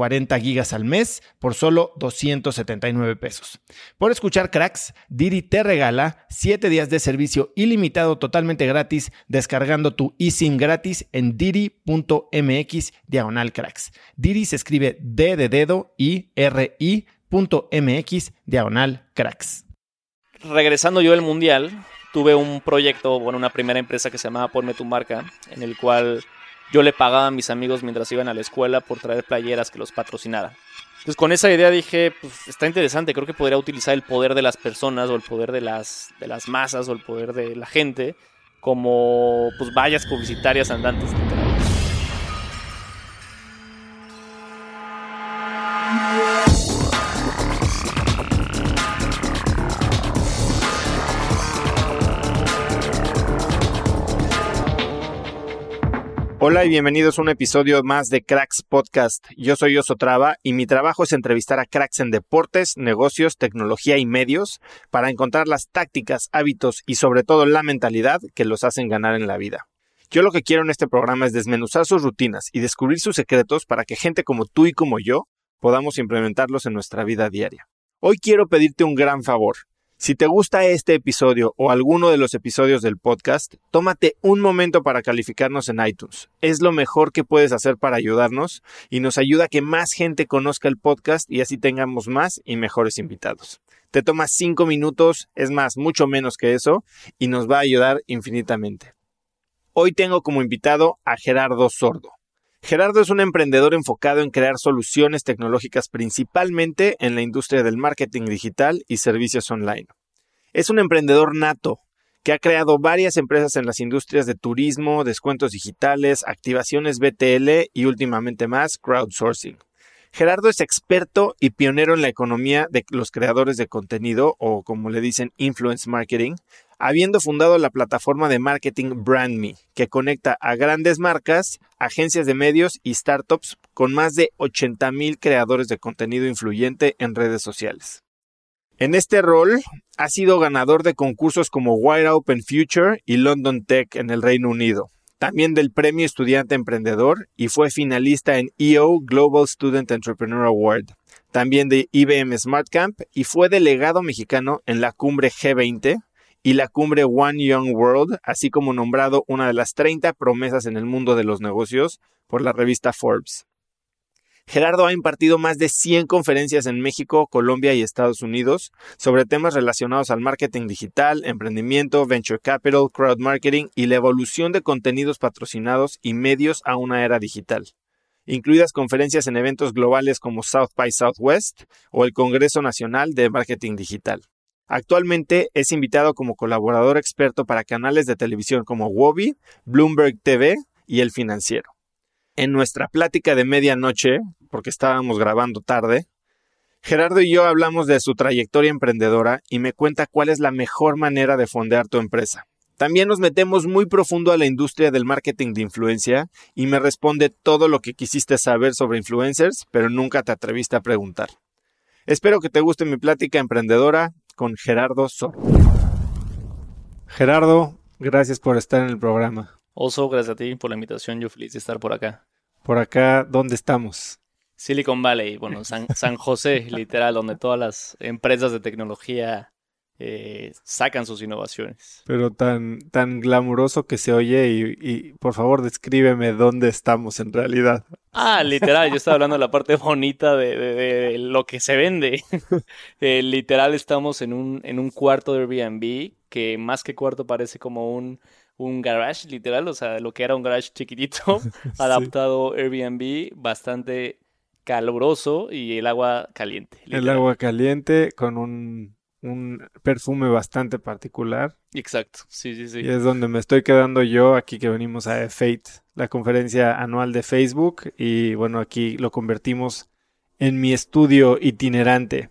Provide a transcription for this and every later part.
40 gigas al mes por solo 279 pesos. Por escuchar cracks, Didi te regala 7 días de servicio ilimitado totalmente gratis descargando tu eSIM gratis en didi.mx diagonal cracks. Didi se escribe D de dedo y R I.mx diagonal cracks. Regresando yo al mundial, tuve un proyecto, bueno, una primera empresa que se llamaba Ponme tu marca, en el cual yo le pagaba a mis amigos mientras iban a la escuela por traer playeras que los patrocinara. Entonces con esa idea dije, pues está interesante, creo que podría utilizar el poder de las personas o el poder de las, de las masas o el poder de la gente como pues vallas publicitarias andantes. Hola y bienvenidos a un episodio más de Cracks Podcast. Yo soy Oso Traba y mi trabajo es entrevistar a cracks en deportes, negocios, tecnología y medios para encontrar las tácticas, hábitos y sobre todo la mentalidad que los hacen ganar en la vida. Yo lo que quiero en este programa es desmenuzar sus rutinas y descubrir sus secretos para que gente como tú y como yo podamos implementarlos en nuestra vida diaria. Hoy quiero pedirte un gran favor. Si te gusta este episodio o alguno de los episodios del podcast, tómate un momento para calificarnos en iTunes. Es lo mejor que puedes hacer para ayudarnos y nos ayuda a que más gente conozca el podcast y así tengamos más y mejores invitados. Te tomas cinco minutos, es más, mucho menos que eso, y nos va a ayudar infinitamente. Hoy tengo como invitado a Gerardo Sordo. Gerardo es un emprendedor enfocado en crear soluciones tecnológicas principalmente en la industria del marketing digital y servicios online. Es un emprendedor nato que ha creado varias empresas en las industrias de turismo, descuentos digitales, activaciones BTL y últimamente más crowdsourcing. Gerardo es experto y pionero en la economía de los creadores de contenido o como le dicen influence marketing, habiendo fundado la plataforma de marketing BrandMe, que conecta a grandes marcas, agencias de medios y startups con más de 80.000 creadores de contenido influyente en redes sociales. En este rol ha sido ganador de concursos como Wide Open Future y London Tech en el Reino Unido, también del Premio Estudiante Emprendedor y fue finalista en EO Global Student Entrepreneur Award, también de IBM Smart Camp y fue delegado mexicano en la cumbre G20 y la cumbre One Young World, así como nombrado una de las 30 promesas en el mundo de los negocios por la revista Forbes. Gerardo ha impartido más de 100 conferencias en México, Colombia y Estados Unidos sobre temas relacionados al marketing digital, emprendimiento, venture capital, crowd marketing y la evolución de contenidos patrocinados y medios a una era digital, incluidas conferencias en eventos globales como South by Southwest o el Congreso Nacional de Marketing Digital. Actualmente es invitado como colaborador experto para canales de televisión como Wobby, Bloomberg TV y El Financiero. En nuestra plática de medianoche, porque estábamos grabando tarde, Gerardo y yo hablamos de su trayectoria emprendedora y me cuenta cuál es la mejor manera de fondear tu empresa. También nos metemos muy profundo a la industria del marketing de influencia y me responde todo lo que quisiste saber sobre influencers, pero nunca te atreviste a preguntar. Espero que te guste mi plática emprendedora con Gerardo Sor. Gerardo, gracias por estar en el programa. Oso, gracias a ti por la invitación. Yo feliz de estar por acá. Por acá, ¿dónde estamos? Silicon Valley, bueno, San, San José, literal, donde todas las empresas de tecnología eh, sacan sus innovaciones. Pero tan, tan glamuroso que se oye y, por favor descríbeme dónde estamos en realidad. Ah, literal, yo estaba hablando de la parte bonita de, lo que se vende. Eh, literal estamos en un, en un cuarto de Airbnb que más que cuarto parece como un, un garage, literal, o sea, lo que era un garage chiquitito, adaptado Airbnb, bastante caluroso y el agua caliente. El agua caliente con un, un, perfume bastante particular. Exacto, sí, sí, sí. Y es donde me estoy quedando yo, aquí que venimos a Fate, la conferencia anual de Facebook, y bueno, aquí lo convertimos en mi estudio itinerante.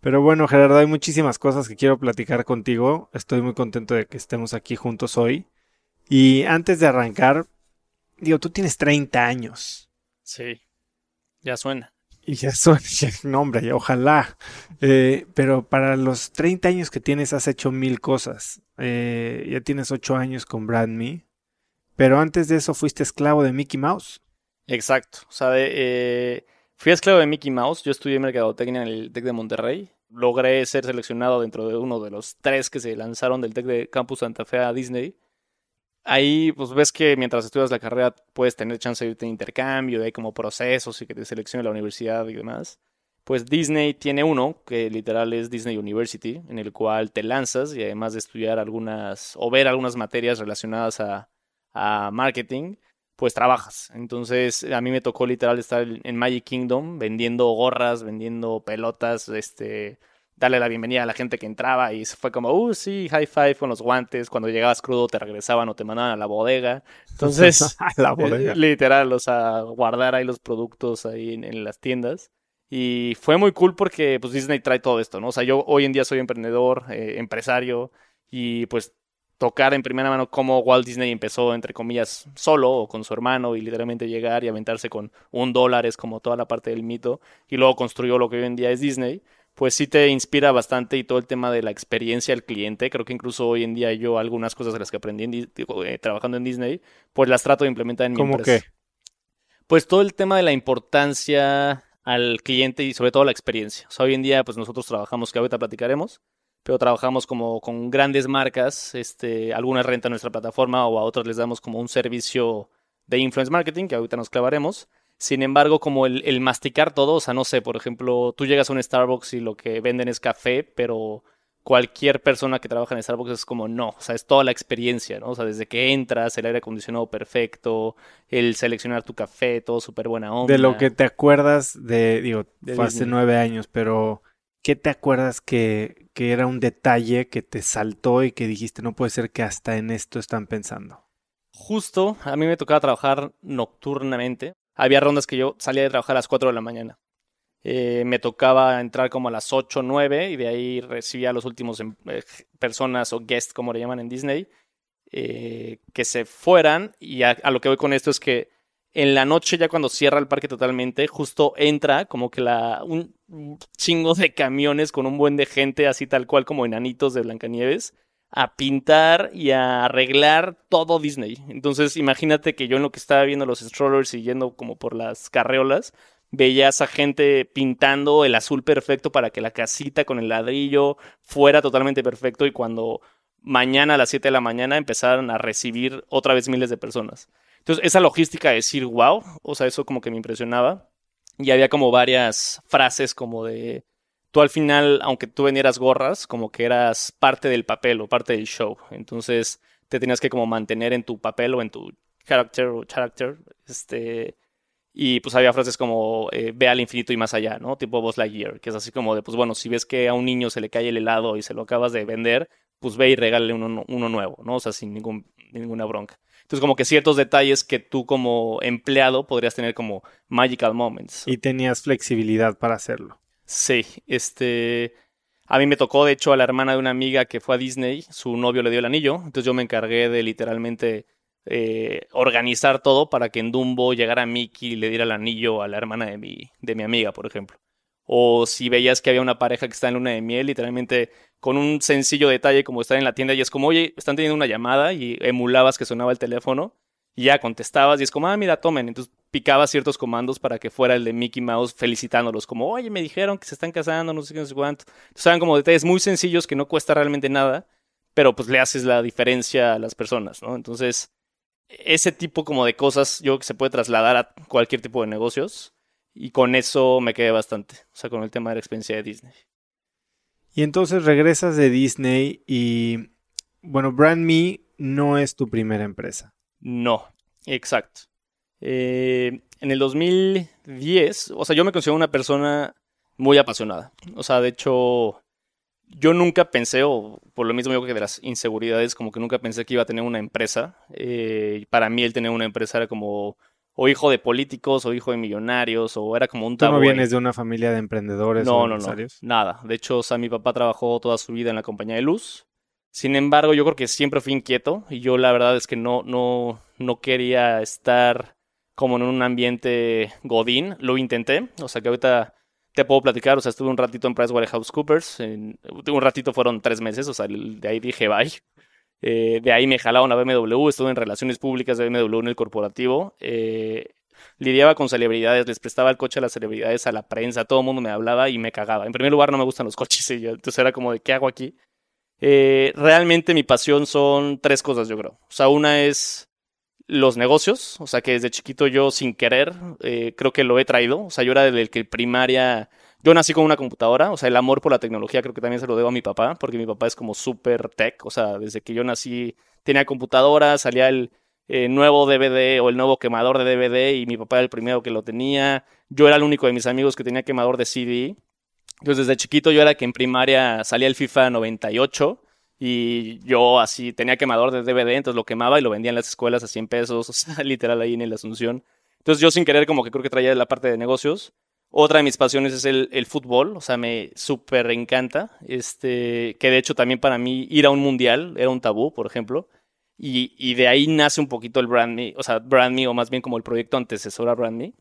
Pero bueno, Gerardo, hay muchísimas cosas que quiero platicar contigo. Estoy muy contento de que estemos aquí juntos hoy. Y antes de arrancar, digo, tú tienes 30 años. Sí, ya suena. Y ya suena, no hombre, ojalá. Eh, pero para los 30 años que tienes has hecho mil cosas. Eh, ya tienes 8 años con Brand Me. Pero antes de eso fuiste esclavo de Mickey Mouse. Exacto. O sea, eh, fui esclavo de Mickey Mouse. Yo estudié mercadotecnia en el TEC de Monterrey. Logré ser seleccionado dentro de uno de los tres que se lanzaron del TEC de Campus Santa Fe a Disney ahí pues ves que mientras estudias la carrera puedes tener chance de irte en intercambio, de como procesos y que te seleccione la universidad y demás. Pues Disney tiene uno, que literal es Disney University, en el cual te lanzas y además de estudiar algunas o ver algunas materias relacionadas a, a marketing, pues trabajas. Entonces a mí me tocó literal estar en Magic Kingdom vendiendo gorras, vendiendo pelotas, este darle la bienvenida a la gente que entraba y fue como, uh, sí, high five con los guantes. Cuando llegabas crudo te regresaban o te mandaban a la bodega. Entonces, la bodega. Literal, o sea, guardar ahí los productos ahí en, las tiendas. Y fue muy cool porque pues Disney trae todo esto, ¿no? O sea, yo hoy en día soy emprendedor, eh, empresario y pues tocar en primera mano cómo Walt Disney empezó, entre comillas, solo o con su hermano y literalmente llegar y aventarse con un dólar es como toda la parte del mito y luego construyó lo que hoy en día es Disney pues sí te inspira bastante y todo el tema de la experiencia del cliente. Creo que incluso hoy en día yo algunas cosas de las que aprendí eh, trabajando en Disney, pues las trato de implementar en mi ¿Cómo qué? Pues todo el tema de la importancia al cliente y sobre todo la experiencia. O sea, hoy en día pues nosotros trabajamos, que ahorita platicaremos, pero trabajamos como con grandes marcas, este, algunas rentan nuestra plataforma o a otras les damos como un servicio de influence marketing, que ahorita nos clavaremos. Sin embargo, como el, masticar todo, o sea, no sé, por ejemplo, tú llegas a un Starbucks y lo que venden es café, pero cualquier persona que trabaja en Starbucks es como no, o sea, es toda la experiencia, ¿no? O sea, desde que entras, el aire acondicionado perfecto, el seleccionar tu café, todo súper buena onda. De lo que te acuerdas de, digo, fue hace nueve años, pero ¿qué te acuerdas que, que era un detalle que te saltó y que dijiste, no puede ser que hasta en esto están pensando? Justo, a mí me tocaba trabajar nocturnamente había rondas que yo salía de trabajar a las 4 de la mañana. Eh, me tocaba entrar como a las 8 o 9 y de ahí recibía a los últimos em, eh, personas o guests, como le llaman en Disney, eh, que se fueran. Y a, lo que voy con esto es que en la noche, ya cuando cierra el parque totalmente, justo entra como que la, un chingo de camiones con un buen de gente, así tal cual como enanitos de Blancanieves a pintar y a arreglar todo Disney. Entonces, imagínate que yo en lo que estaba viendo los strollers y yendo como por las carreolas, veía a esa gente pintando el azul perfecto para que la casita con el ladrillo fuera totalmente perfecto y cuando mañana a las 7 de la mañana empezaran a recibir otra vez miles de personas. Entonces, esa logística de decir, wow, o sea, eso como que me impresionaba. Y había como varias frases como de tú al final, aunque tú vendieras gorras, como que eras parte del papel o parte del show. Entonces te tenías que como mantener en tu papel o en tu character o character. Este, y pues había frases como eh, ve al infinito y más allá, ¿no? Tipo Buzz Lightyear, que es así como de, pues bueno, si ves que a un niño se le cae el helado y se lo acabas de vender, pues ve y regálale uno, uno nuevo, ¿no? O sea, sin ningún, ninguna bronca. Entonces, como que ciertos detalles que tú como empleado podrías tener como magical moments. Y tenías flexibilidad para hacerlo. Sí, este. A mí me tocó, de hecho, a la hermana de una amiga que fue a Disney, su novio le dio el anillo, entonces yo me encargué de literalmente eh, organizar todo para que en Dumbo llegara Mickey y le diera el anillo a la hermana de mi, de mi amiga, por ejemplo. O si veías que había una pareja que está en luna de miel, literalmente con un sencillo detalle como estar en la tienda y es como, oye, están teniendo una llamada y emulabas que sonaba el teléfono y ya contestabas y es como, ah, mira, tomen. Entonces picabas ciertos comandos para que fuera el de Mickey Mouse felicitándolos, como, oye, me dijeron que se están casando, no sé qué, no sé cuánto. Entonces eran como detalles muy sencillos que no cuesta realmente nada, pero pues le haces la diferencia a las personas, ¿no? Entonces, ese tipo como de cosas yo creo que se puede trasladar a cualquier tipo de negocios y con eso me quedé bastante, o sea, con el tema de la experiencia de Disney. Y entonces regresas de Disney y, bueno, Brand Me no es tu primera empresa. No, exacto. Eh, en el 2010, o sea, yo me considero una persona muy apasionada. O sea, de hecho, yo nunca pensé, o por lo mismo yo que de las inseguridades, como que nunca pensé que iba a tener una empresa. Eh, para mí el tener una empresa era como o hijo de políticos o hijo de millonarios o era como un tabú. ¿Tú no vienes de una familia de emprendedores no, o no, no, nada. De hecho, o sea, mi papá trabajó toda su vida en la compañía de luz. Sin embargo, yo creo que siempre fui inquieto y yo la verdad es que no, no, no quería estar como en un ambiente godín. Lo intenté, o sea que ahorita te puedo platicar, o sea, estuve un ratito en PricewaterhouseCoopers, en, un ratito fueron tres meses, o sea, de ahí dije bye. Eh, de ahí me jalaron a BMW, estuve en relaciones públicas de BMW en el corporativo. Eh, lidiaba con celebridades, les prestaba el coche a las celebridades, a la prensa, todo el mundo me hablaba y me cagaba. En primer lugar, no me gustan los coches, entonces era como de, ¿qué hago aquí? Eh, realmente mi pasión son tres cosas, yo creo. O sea, una es los negocios, o sea que desde chiquito yo sin querer eh, creo que lo he traído, o sea yo era del que primaria, yo nací con una computadora, o sea el amor por la tecnología creo que también se lo debo a mi papá, porque mi papá es como súper tech, o sea desde que yo nací tenía computadora, salía el eh, nuevo DVD o el nuevo quemador de DVD y mi papá era el primero que lo tenía, yo era el único de mis amigos que tenía quemador de CD, entonces desde chiquito yo era que en primaria salía el FIFA 98 y yo así tenía quemador de DVD, entonces lo quemaba y lo vendía en las escuelas a 100 pesos, o sea, literal ahí en la Asunción. Entonces yo sin querer como que creo que traía la parte de negocios. Otra de mis pasiones es el, el fútbol, o sea, me súper encanta. Este, que de hecho también para mí ir a un mundial era un tabú, por ejemplo. Y, y de ahí nace un poquito el Brand Me, o sea, Brand Me, o más bien como el proyecto antecesor a Brand Me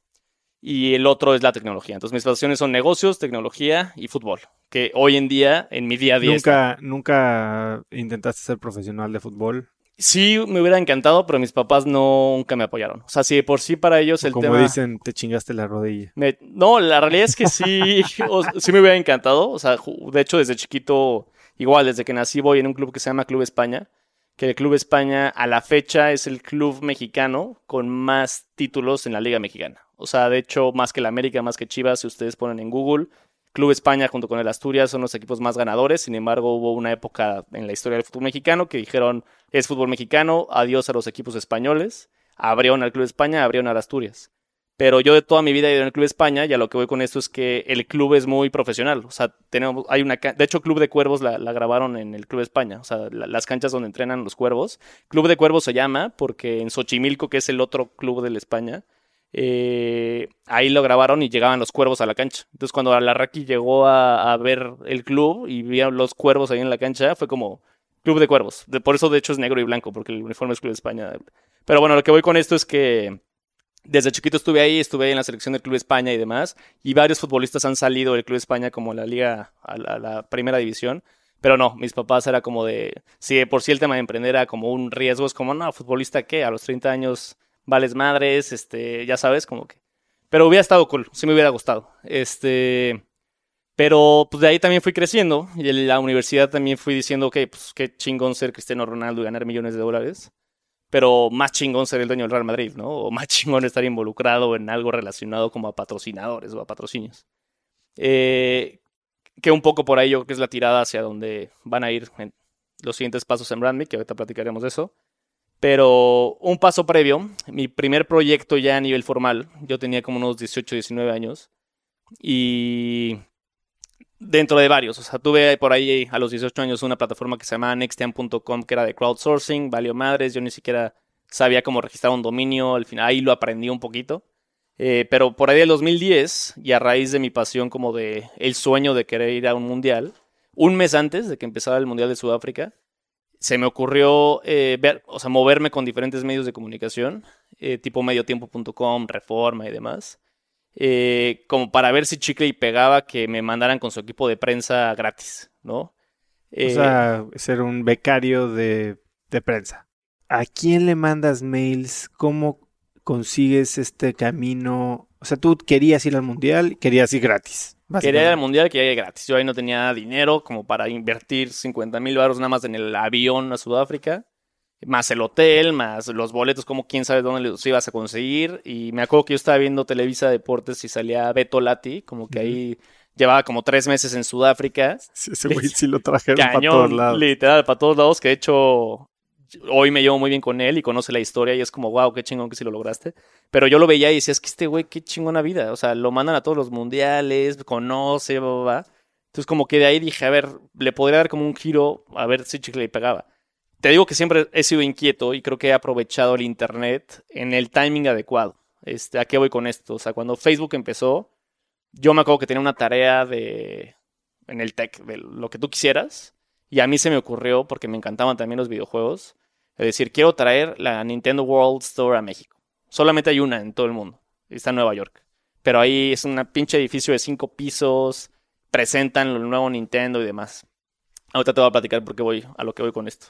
y el otro es la tecnología. Entonces mis pasiones son negocios, tecnología y fútbol, que hoy en día, en mi día a día... ¿Nunca, ¿nunca intentaste ser profesional de fútbol? Sí, me hubiera encantado, pero mis papás nunca me apoyaron. O sea, si por sí para ellos el tema... Como dicen, te chingaste la rodilla. No, la realidad es que sí, sí me hubiera encantado. O sea, de hecho, desde chiquito, igual, desde que nací voy en un club que se llama Club España, que el Club España a la fecha es el club mexicano con más títulos en la Liga Mexicana. O sea, de hecho, más que la América, más que Chivas, si ustedes ponen en Google, Club España junto con el Asturias son los equipos más ganadores. Sin embargo, hubo una época en la historia del fútbol mexicano que dijeron, es fútbol mexicano, adiós a los equipos españoles. Abrieron al Club España, abrieron al Asturias. Pero yo de toda mi vida he ido en el Club España y a lo que voy con esto es que el club es muy profesional. O sea, tenemos, hay una, de hecho, Club de Cuervos la, grabaron en el Club España. O sea, las canchas donde entrenan los cuervos. Club de Cuervos se llama porque en Xochimilco, que es el otro club de España, eh, ahí lo grabaron y llegaban los cuervos a la cancha. Entonces cuando Alarraqui llegó a, ver el club y vieron los cuervos ahí en la cancha, fue como Club de Cuervos. Por eso de hecho es negro y blanco, porque el uniforme es Club de España. Pero bueno, lo que voy con esto es que desde chiquito estuve ahí, estuve en la selección del Club de España y demás, y varios futbolistas han salido del Club de España como la liga, a la, primera división. Pero no, mis papás era como de, si por sí el tema de emprender era como un riesgo, es como, no, futbolista qué, a los 30 años vales madres, este, ya sabes, como que. Pero hubiera estado cool, sí me hubiera gustado. Este. Pero pues de ahí también fui creciendo y en la universidad también fui diciendo, ok, pues qué chingón ser Cristiano Ronaldo y ganar millones de dólares. Pero más chingón ser el dueño del Real Madrid, ¿no? O más chingón estar involucrado en algo relacionado como a patrocinadores o a patrocinios. Eh, que un poco por ahí yo creo que es la tirada hacia donde van a ir los siguientes pasos en Brandme, que ahorita platicaremos de eso. Pero un paso previo, mi primer proyecto ya a nivel formal, yo tenía como unos 18, 19 años. Y dentro de varios, o sea, tuve por ahí a los 18 años una plataforma que se llamaba nextian.com que era de crowdsourcing, valió madres, yo ni siquiera sabía cómo registrar un dominio, al final ahí lo aprendí un poquito. Eh, pero por ahí del 2010, y a raíz de mi pasión como de el sueño de querer ir a un mundial, un mes antes de que empezara el Mundial de Sudáfrica, se me ocurrió eh, ver, o sea, moverme con diferentes medios de comunicación, eh, tipo mediotiempo.com, Reforma y demás, eh, como para ver si Chicle y pegaba que me mandaran con su equipo de prensa gratis, ¿no? o sea, ser un becario de, de prensa. ¿A quién le mandas mails? ¿Cómo consigues este camino? O sea, tú querías ir al mundial, querías ir gratis. Quería ir al mundial, quería ir gratis. Yo ahí no tenía dinero como para invertir 50 mil baros nada más en el avión a Sudáfrica. Más el hotel, más los boletos, como quién sabe dónde los ibas a conseguir. Y me acuerdo que yo estaba viendo Televisa Deportes y salía Beto Lati, como que ahí llevaba como tres meses en Sudáfrica. Sí, ese güey sí lo trajeron para todos lados. Literal, para todos lados, que de hecho hoy me llevo muy bien con él y conoce la historia y es como, wow, qué chingón que sí lo lograste. Pero yo lo veía y decía, es que este güey, qué chingona vida. O sea, lo mandan a todos los mundiales, conoce, va, va. Entonces, como que de ahí dije, a ver, le podría dar como un giro a ver si chicle le pegaba. Te digo que siempre he sido inquieto y creo que he aprovechado el internet en el timing adecuado. Este, ¿A qué voy con esto? O sea, cuando Facebook empezó, yo me acuerdo que tenía una tarea de en el tech, de lo que tú quisieras. Y a mí se me ocurrió, porque me encantaban también los videojuegos, es decir, quiero traer la Nintendo World Store a México. Solamente hay una en todo el mundo. Está en Nueva York. Pero ahí es un pinche edificio de cinco pisos. Presentan el nuevo Nintendo y demás. Ahorita te voy a platicar por qué voy a lo que voy con esto.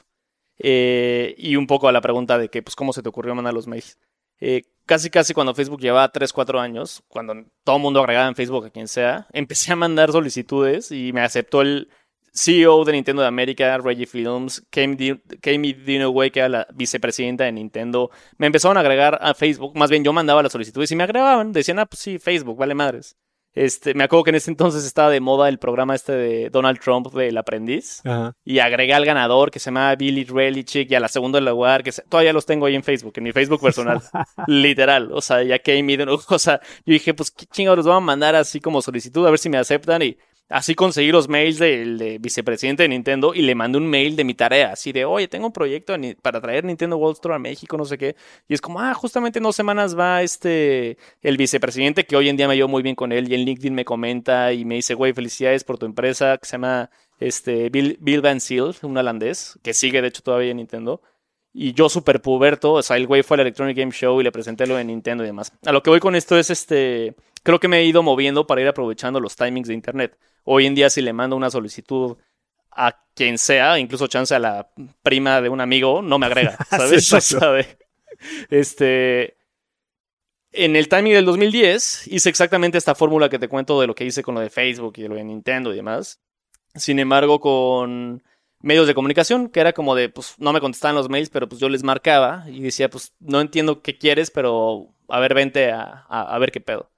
Eh, y un poco a la pregunta de que, pues, ¿cómo se te ocurrió mandar los mails? Eh, casi, casi cuando Facebook llevaba 3, 4 años, cuando todo el mundo agregaba en Facebook a quien sea, empecé a mandar solicitudes y me aceptó el, CEO de Nintendo de América, Reggie Films, Kami Dinoway, que era la vicepresidenta de Nintendo, me empezaron a agregar a Facebook. Más bien, yo mandaba las solicitudes y me agregaban. Decían, ah, pues sí, Facebook, vale madres. Este, me acuerdo que en ese entonces estaba de moda el programa este de Donald Trump del aprendiz. Y agregué al ganador que se llama Billy Relichik y a la segunda lugar, que todavía los tengo ahí en Facebook, en mi Facebook personal. Literal. O sea, ya que o sea, yo dije, pues qué chingados los voy a mandar así como solicitud, a ver si me aceptan. Y Así conseguí los mails del vicepresidente de Nintendo y le mandé un mail de mi tarea, así de, oye, tengo un proyecto para traer Nintendo World Store a México, no sé qué. Y es como, ah, justamente en dos semanas va este, el vicepresidente, que hoy en día me llevo muy bien con él, y en LinkedIn me comenta y me dice, güey, felicidades por tu empresa, que se llama este, Bill, Bill Van Seal, un holandés, que sigue de hecho todavía en Nintendo. Y yo súper puberto, o sea, el güey fue al Electronic Game Show y le presenté lo de Nintendo y demás. A lo que voy con esto es este, creo que me he ido moviendo para ir aprovechando los timings de Internet. Hoy en día si le mando una solicitud a quien sea, incluso chance a la prima de un amigo, no me agrega, ¿sabes? Este, en el timing del 2010 hice exactamente esta fórmula que te cuento de lo que hice con lo de Facebook y lo de Nintendo y demás. Sin embargo, con medios de comunicación, que era como de, pues no me contestaban los mails, pero pues yo les marcaba y decía, pues no entiendo qué quieres, pero a ver, vente a, a ver qué pedo.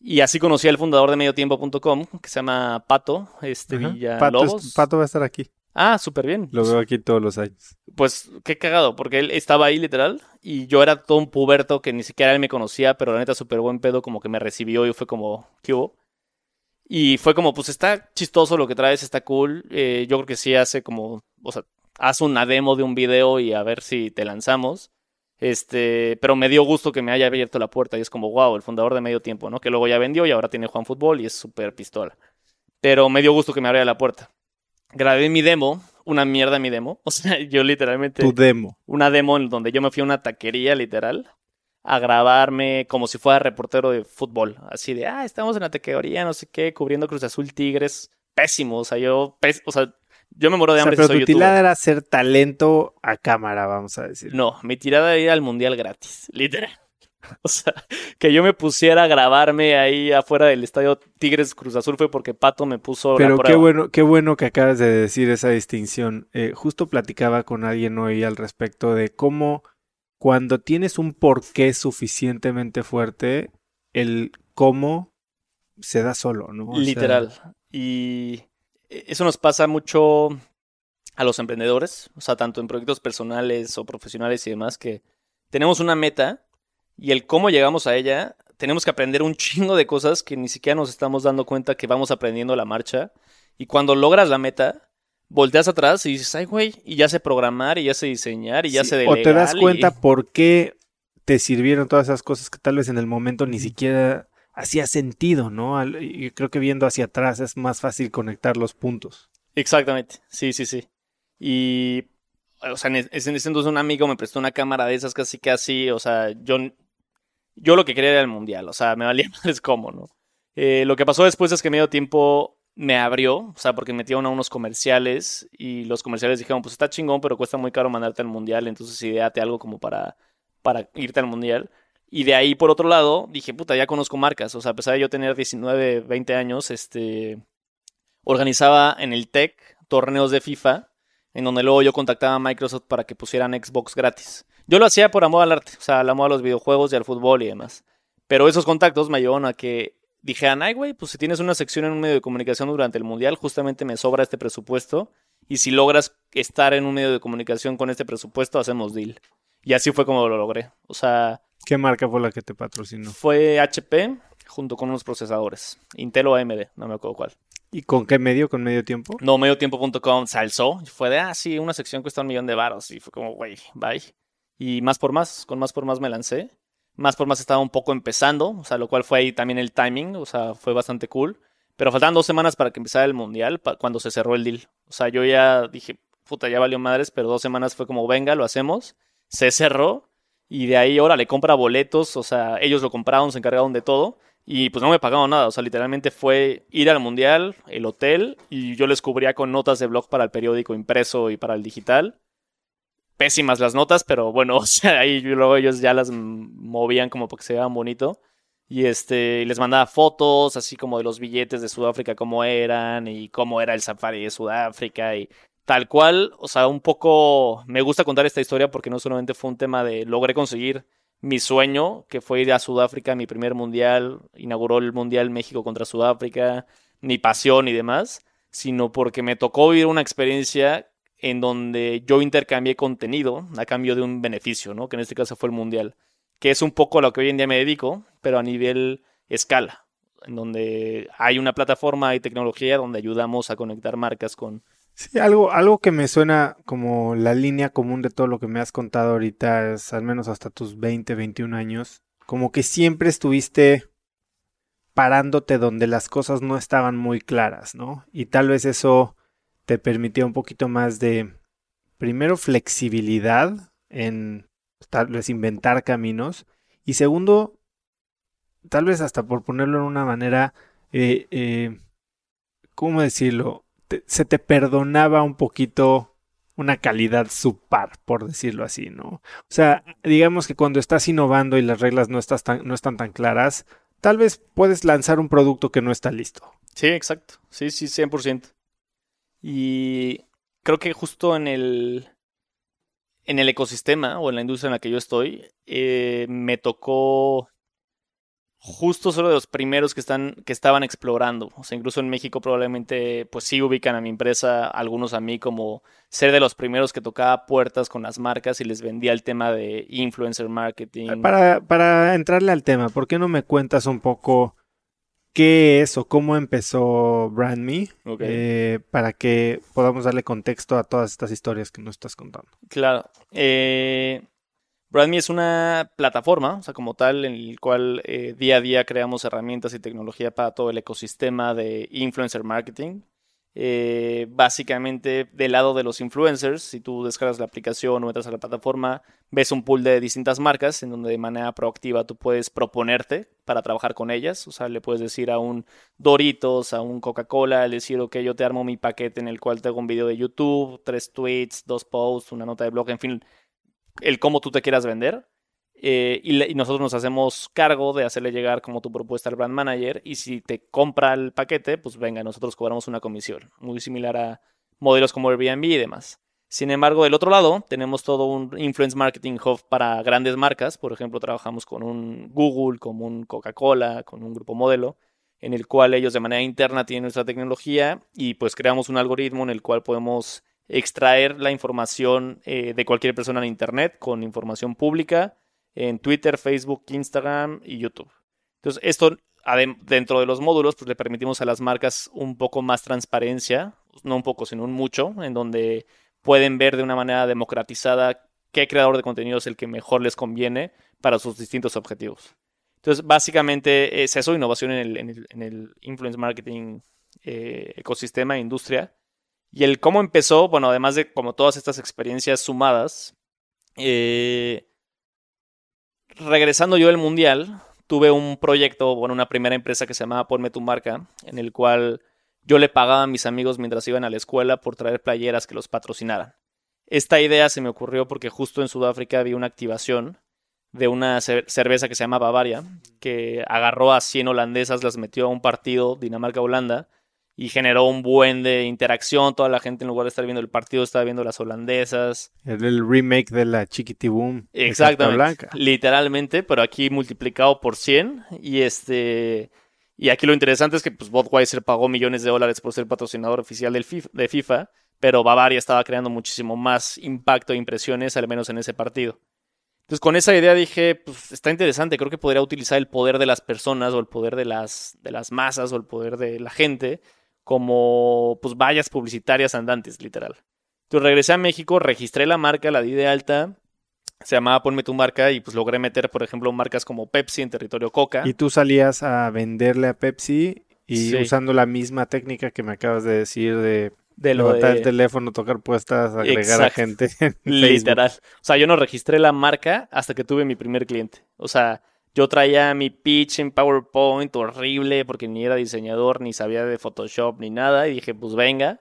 Y así conocí al fundador de mediotiempo.com, que se llama Pato, este Villalobos. Pato, va a estar aquí. Ah, súper bien. Lo veo aquí todos los años. Pues qué cagado, porque él estaba ahí literal y yo era todo un puberto que ni siquiera él me conocía, pero la neta súper buen pedo, como que me recibió y fue como, ¿qué hubo? Y fue como, pues está chistoso lo que traes, está cool. Eh, yo creo que sí hace como, o sea, haz una demo de un video y a ver si te lanzamos. Este, pero me dio gusto que me haya abierto la puerta y es como, wow, el fundador de medio tiempo, ¿no? Que luego ya vendió y ahora tiene Juan Fútbol y es súper pistola. Pero me dio gusto que me abriera la puerta. Grabé mi demo, una mierda mi demo. O sea, yo literalmente. Tu demo. Una demo en donde yo me fui a una taquería, literal, a grabarme como si fuera reportero de fútbol. Así de, ah, estamos en la taquería, no sé qué, cubriendo Cruz Azul Tigres. Pésimo, o sea, yo, o sea, yo me muero de hambre. O sea, pero tu tirada era ser talento a cámara, vamos a decir. No, mi tirada era ir al mundial gratis, literal. O sea, que yo me pusiera a grabarme ahí afuera del estadio Tigres Cruz Azul fue porque Pato me puso. Pero qué bueno, qué bueno que acabas de decir esa distinción. Eh, justo platicaba con alguien hoy al respecto de cómo cuando tienes un porqué suficientemente fuerte, el cómo se da solo, ¿no? Literal. Y e-, eso nos pasa mucho a los emprendedores, o sea, tanto en proyectos personales o profesionales y demás, que tenemos una meta y el cómo llegamos a ella, tenemos que aprender un chingo de cosas que ni siquiera nos estamos dando cuenta que vamos aprendiendo la marcha. Y cuando logras la meta, volteas atrás y dices, ay, güey, y ya sé programar, y ya sé diseñar, y ya sé delegar. O te das cuenta por qué te sirvieron todas esas cosas que tal vez en el momento ni siquiera hacía sentido, ¿no? Y creo que viendo hacia atrás es más fácil conectar los puntos. Exactamente, sí, sí, sí. Y, o sea, en ese entonces un amigo me prestó una cámara de esas casi casi, o sea, yo, yo lo que quería era el mundial, o sea, me valía más cómo, ¿no? Eh, lo que pasó después es que medio tiempo me abrió, o sea, porque metieron a unos comerciales y los comerciales dijeron, pues está chingón, pero cuesta muy caro mandarte al mundial, entonces ideate algo como para, para irte al mundial. Y de ahí, por otro lado, dije, puta, ya conozco marcas, o sea, a pesar de yo tener 19, 20 años, este, organizaba en el TEC torneos de FIFA, en donde luego yo contactaba a Microsoft para que pusieran Xbox gratis. Yo lo hacía por amor al arte, o sea, al amor a los videojuegos y al fútbol y demás. Pero esos contactos me llevaron a que dijeran, ay, güey, pues si tienes una sección en un medio de comunicación durante el Mundial, justamente me sobra este presupuesto. Y si logras estar en un medio de comunicación con este presupuesto, hacemos deal. Y así fue como lo logré. O sea... ¿Qué marca fue la que te patrocinó? Fue HP junto con unos procesadores. Intel o AMD, no me acuerdo cuál. ¿Y con qué medio? ¿Con medio tiempo? No, mediotiempo.com se alzó. Fue de, ah, sí, una sección cuesta un millón de varos. Y fue como, güey, bye. Y más por más, con más por más me lancé. Más por más estaba un poco empezando, o sea, lo cual fue ahí también el timing, o sea, fue bastante cool. Pero faltaban dos semanas para que empezara el mundial, cuando se cerró el deal. O sea, yo ya dije, puta, ya valió madres, pero dos semanas fue como, venga, lo hacemos. Se cerró. Y de ahí, ahora le compra boletos, o sea, ellos lo compraron, se encargaron de todo. Y pues no me pagaron nada, o sea, literalmente fue ir al mundial, el hotel, y yo les cubría con notas de blog para el periódico impreso y para el digital. Pésimas las notas, pero bueno, o sea, ahí luego ellos ya las movían como porque se vean bonito. Y este, les mandaba fotos así como de los billetes de Sudáfrica, cómo eran y cómo era el safari de Sudáfrica y tal cual. O sea, un poco me gusta contar esta historia porque no solamente fue un tema de logré conseguir mi sueño, que fue ir a Sudáfrica, mi primer mundial, inauguró el Mundial México contra Sudáfrica, mi pasión y demás, sino porque me tocó vivir una experiencia en donde yo intercambié contenido a cambio de un beneficio, ¿no? Que en este caso fue el Mundial, que es un poco a lo que hoy en día me dedico, pero a nivel escala, en donde hay una plataforma y tecnología donde ayudamos a conectar marcas con, Sí, algo, algo que me suena como la línea común de todo lo que me has contado ahorita, es al menos hasta tus 20, 21 años, como que siempre estuviste parándote donde las cosas no estaban muy claras, ¿no? Y tal vez eso te permitía un poquito más de, primero, flexibilidad en tal vez inventar caminos, y segundo, tal vez hasta por ponerlo en una manera, eh, eh, ¿cómo decirlo? se te perdonaba un poquito una calidad subpar, por decirlo así, ¿no? O sea, digamos que cuando estás innovando y las reglas no, estás tan, no están tan claras, tal vez puedes lanzar un producto que no está listo. Sí, exacto. Sí, sí, 100%. Y creo que justo en el, en el ecosistema o en la industria en la que yo estoy, eh, me tocó justo solo de los primeros que están que estaban explorando. O sea, incluso en México probablemente pues sí ubican a mi empresa, algunos a mí como ser de los primeros que tocaba puertas con las marcas y les vendía el tema de influencer marketing. Para, para entrarle al tema, ¿por qué no me cuentas un poco qué es o cómo empezó BrandMe eh, para que podamos darle contexto a todas estas historias que nos estás contando? Claro. Eh, BrandMe es una plataforma, o sea, como tal, en el cual eh, día a día creamos herramientas y tecnología para todo el ecosistema de influencer marketing. Eh, básicamente, del lado de los influencers, si tú descargas la aplicación o entras a la plataforma, ves un pool de distintas marcas en donde de manera proactiva tú puedes proponerte para trabajar con ellas. O sea, le puedes decir a un Doritos, a un Coca-Cola, decir, ok, yo te armo mi paquete en el cual te hago un video de YouTube, tres tweets, dos posts, una nota de blog, en fin, el cómo tú te quieras vender. Eh, y, nosotros nos hacemos cargo de hacerle llegar como tu propuesta al brand manager y si te compra el paquete, pues venga, nosotros cobramos una comisión, muy similar a modelos como Airbnb y demás. Sin embargo, del otro lado, tenemos todo un influence marketing hub para grandes marcas. Por ejemplo, trabajamos con un Google, con un Coca-Cola, con un grupo modelo, en el cual ellos de manera interna tienen nuestra tecnología y pues creamos un algoritmo en el cual podemos extraer la información eh, de cualquier persona en Internet con información pública en Twitter, Facebook, Instagram y YouTube. Entonces, esto dentro de los módulos, pues le permitimos a las marcas un poco más transparencia, no un poco, sino un mucho, en donde pueden ver de una manera democratizada qué creador de contenido es el que mejor les conviene para sus distintos objetivos. Entonces, básicamente es eso, innovación en el, influence marketing eh, ecosistema e industria Y el cómo empezó, bueno, además de como todas estas experiencias sumadas, eh, regresando yo del mundial, tuve un proyecto, bueno, una primera empresa que se llamaba Ponme tu marca, en el cual yo le pagaba a mis amigos mientras iban a la escuela por traer playeras que los patrocinaran. Esta idea se me ocurrió porque justo en Sudáfrica había una activación de una cerveza que se llama Bavaria, que agarró a 100 holandesas, las metió a un partido, Dinamarca-Holanda, y generó un buen de interacción. Toda la gente, en lugar de estar viendo el partido, estaba viendo las holandesas. El, remake de la Chiquitiboom. Exactamente. Blanca. Literalmente, pero aquí multiplicado por 100. Y este. Y aquí lo interesante es que pues, Budweiser pagó millones de dólares por ser patrocinador oficial del de FIFA, pero Bavaria estaba creando muchísimo más impacto e impresiones, al menos en ese partido. Entonces, con esa idea dije, pues está interesante, creo que podría utilizar el poder de las personas o el poder de las, de las masas o el poder de la gente como pues vallas publicitarias andantes, literal. Entonces regresé a México, registré la marca, la di de alta, se llamaba Ponme tu marca y pues logré meter, por ejemplo, marcas como Pepsi en territorio Coca. Y tú salías a venderle a Pepsi y usando la misma técnica que me acabas de decir de, de levantar el teléfono, tocar puestas, agregar a gente. Literal. O sea, yo no registré la marca hasta que tuve mi primer cliente. O sea, yo traía mi pitch en PowerPoint horrible porque ni era diseñador, ni sabía de Photoshop, ni nada. Y dije, pues venga.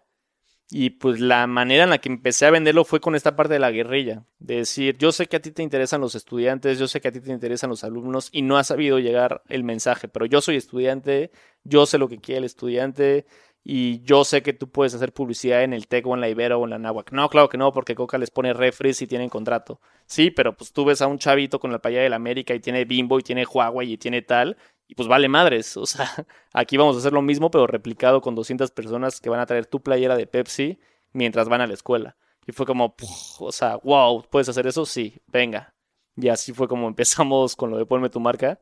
Y pues la manera en la que empecé a venderlo fue con esta parte de la guerrilla. De decir, yo sé que a ti te interesan los estudiantes, yo sé que a ti te interesan los alumnos y no has sabido llegar el mensaje, pero yo soy estudiante, yo sé lo que quiere el estudiante, y yo sé que tú puedes hacer publicidad en el TEC o en la Ibero o en la Nahuac. No, claro que no, porque Coca les pone refres y tienen contrato. Sí, pero pues tú ves a un chavito con la paya de la América y tiene Bimbo y tiene Huawei y tiene tal, y pues vale madres. O sea, aquí vamos a hacer lo mismo, pero replicado con 200 personas que van a traer tu playera de Pepsi mientras van a la escuela. Y fue como, o sea, wow, ¿puedes hacer eso? Sí, venga. Y así fue como empezamos con lo de Ponme tu marca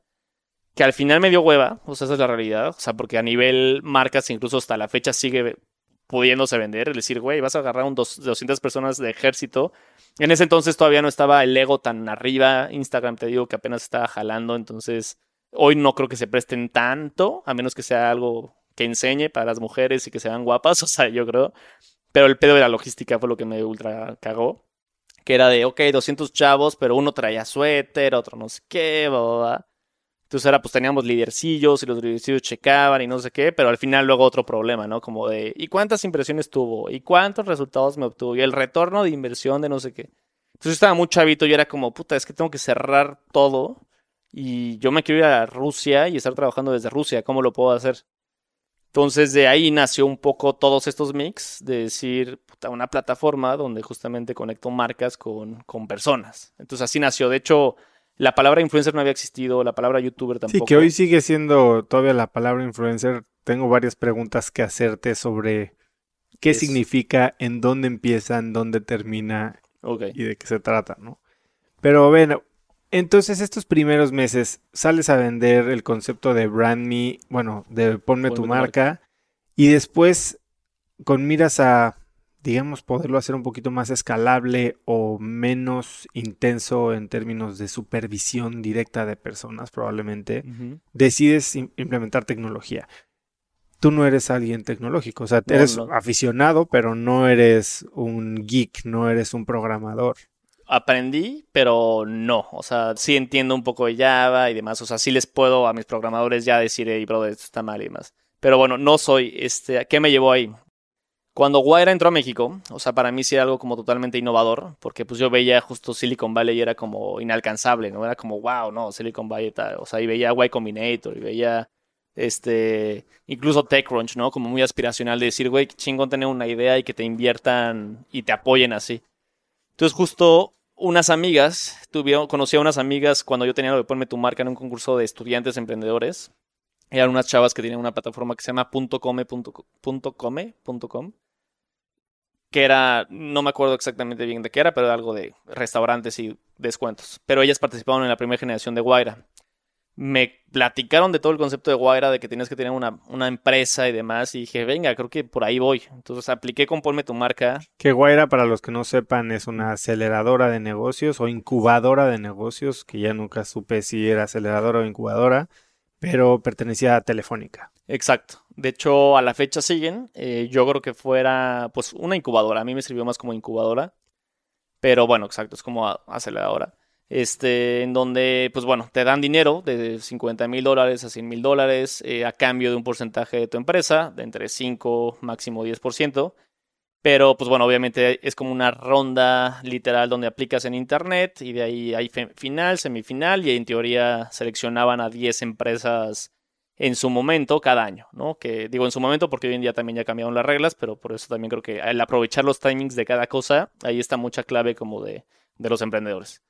que al final me dio hueva, o sea, esa es la realidad, o sea, porque a nivel marcas incluso hasta la fecha sigue pudiéndose vender, es decir, güey, vas a agarrar un 200 personas de ejército. En ese entonces todavía no estaba el ego tan arriba, Instagram te digo que apenas estaba jalando, entonces hoy no creo que se presten tanto, a menos que sea algo que enseñe para las mujeres y que sean guapas, o sea, yo creo. Pero el pedo de la logística fue lo que me ultra cagó. Que era de, ok, 200 chavos, pero uno traía suéter, otro no sé qué, boba. Entonces ahora pues teníamos lidercillos y los lidercillos checaban y no sé qué, pero al final luego otro problema, ¿no? Como de, ¿y cuántas impresiones tuvo? ¿Y cuántos resultados me obtuvo? Y el retorno de inversión de no sé qué. Entonces estaba muy chavito y era como, puta, es que tengo que cerrar todo y yo me quiero ir a Rusia y estar trabajando desde Rusia, ¿cómo lo puedo hacer? Entonces de ahí nació un poco todos estos mix de decir, puta, una plataforma donde justamente conecto marcas con, con personas. Entonces así nació. De hecho, la palabra influencer no había existido, la palabra youtuber tampoco. Sí, que hoy sigue siendo todavía la palabra influencer. Tengo varias preguntas que hacerte sobre qué significa, en dónde empieza, en dónde termina y de qué se trata, ¿no? Pero bueno, entonces estos primeros meses sales a vender el concepto de brand me, bueno, de ponme, tu marca, y después con miras a digamos, poderlo hacer un poquito más escalable o menos intenso en términos de supervisión directa de personas, probablemente, decides implementar tecnología. Tú no eres alguien tecnológico, o sea, eres aficionado, pero no eres un geek, no eres un programador. Aprendí, pero no, o sea, sí entiendo un poco de Java y demás, o sea, sí les puedo a mis programadores ya decir, hey, bro, esto está mal y demás. Pero bueno, no soy, este, ¿qué me llevó ahí? Cuando Guaira entró a México, o sea, para mí sí era algo como totalmente innovador, porque pues yo veía justo Silicon Valley y era como inalcanzable, ¿no? Era como, wow, no, Silicon Valley tal, o sea, y veía Y Combinator, y veía, este, incluso TechCrunch, ¿no? Como muy aspiracional de decir, güey, chingón tener una idea y que te inviertan y te apoyen así. Entonces justo unas amigas, tuvieron, conocí a unas amigas cuando yo tenía lo de Ponme tu marca en un concurso de estudiantes emprendedores. Eran unas chavas que tienen una plataforma que se llama .come.com que era, no me acuerdo exactamente bien de qué era, pero era algo de restaurantes y descuentos. Pero ellas participaron en la primera generación de Guaira. Me platicaron de todo el concepto de Guaira, de que tenías que tener una, una, empresa y demás, y dije, venga, creo que por ahí voy. Entonces apliqué con Ponme tu marca. Que Guaira, para los que no sepan, es una aceleradora de negocios o incubadora de negocios, que ya nunca supe si era aceleradora o incubadora, pero pertenecía a Telefónica. Exacto. De hecho, a la fecha siguen. Eh, yo creo que fuera pues una incubadora. A mí me sirvió más como incubadora. Pero bueno, exacto, es como aceleradora. Este, en donde, pues bueno, te dan dinero de 50 mil dólares a 100 mil dólares eh, a cambio de un porcentaje de tu empresa, de entre 5, máximo 10%. Pero, pues bueno, obviamente es como una ronda literal donde aplicas en internet y de ahí hay final, semifinal y en teoría seleccionaban a 10 empresas en su momento cada año, ¿no? Que digo en su momento porque hoy en día también ya cambiaron las reglas, pero por eso también creo que el aprovechar los timings de cada cosa, ahí está mucha clave como de, de los emprendedores.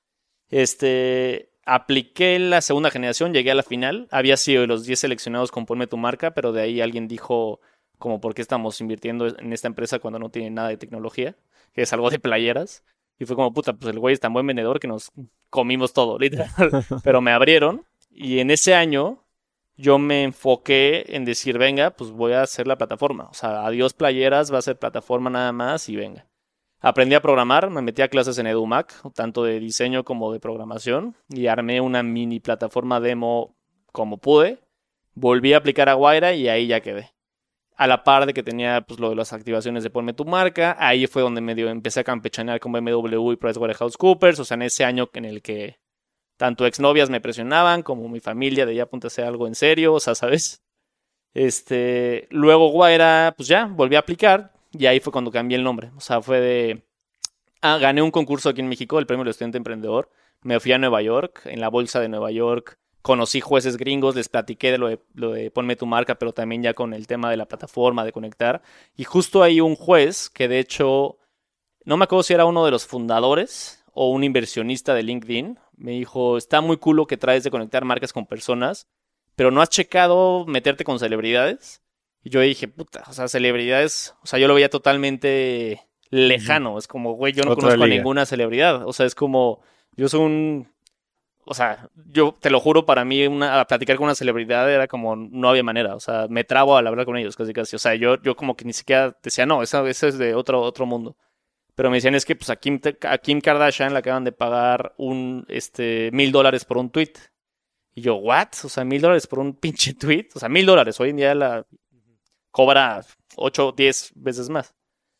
Este, apliqué la segunda generación, llegué a la final, había sido de los 10 seleccionados con Ponme tu marca, pero de ahí alguien dijo como por qué estamos invirtiendo en esta empresa cuando no tiene nada de tecnología, que es algo de playeras. Y fue como, puta, pues el güey es tan buen vendedor que nos comimos todo, literal. Pero me abrieron y en ese año yo me enfoqué en decir, venga, pues voy a hacer la plataforma. O sea, adiós playeras, va a ser plataforma nada más y venga. Aprendí a programar, me metí a clases en EduMac, tanto de diseño como de programación, y armé una mini plataforma demo como pude. Volví a aplicar a Guaira y ahí ya quedé. A la par de que tenía pues, lo de las activaciones de Ponme tu marca, ahí fue donde medio empecé a campechanear con BMW y PricewaterhouseCoopers, o sea, en ese año en el que tanto exnovias me presionaban como mi familia de ya a hacer algo en serio, o sea, ¿sabes? Este, luego Guaira, pues ya, volví a aplicar y ahí fue cuando cambié el nombre. O sea, fue de... Ah, gané un concurso aquí en México, el premio del estudiante emprendedor. Me fui a Nueva York, en la bolsa de Nueva York. Conocí jueces gringos, les platiqué de lo de, lo de ponme tu marca, pero también ya con el tema de la plataforma, de conectar. Y justo ahí un juez que de hecho, no me acuerdo si era uno de los fundadores o un inversionista de LinkedIn, me dijo, está muy culo que traes de conectar marcas con personas, pero no has checado meterte con celebridades. Y yo dije, puta, o sea, celebridades, o sea, yo lo veía totalmente lejano. Es como, güey, yo no conozco a ninguna celebridad. O sea, es como, yo soy un, o sea, yo te lo juro, para mí una, platicar con una celebridad era como, no había manera. O sea, me trabo al hablar con ellos, casi casi. O sea, yo, yo como que ni siquiera decía, no, esa, esa es de otro, otro mundo. Pero me decían es que pues a Kim, a Kim Kardashian le acaban de pagar un este mil dólares por un tweet. Y yo, ¿what? O sea, mil dólares por un pinche tweet. O sea, mil dólares. Hoy en día la cobra 8 o 10 veces más.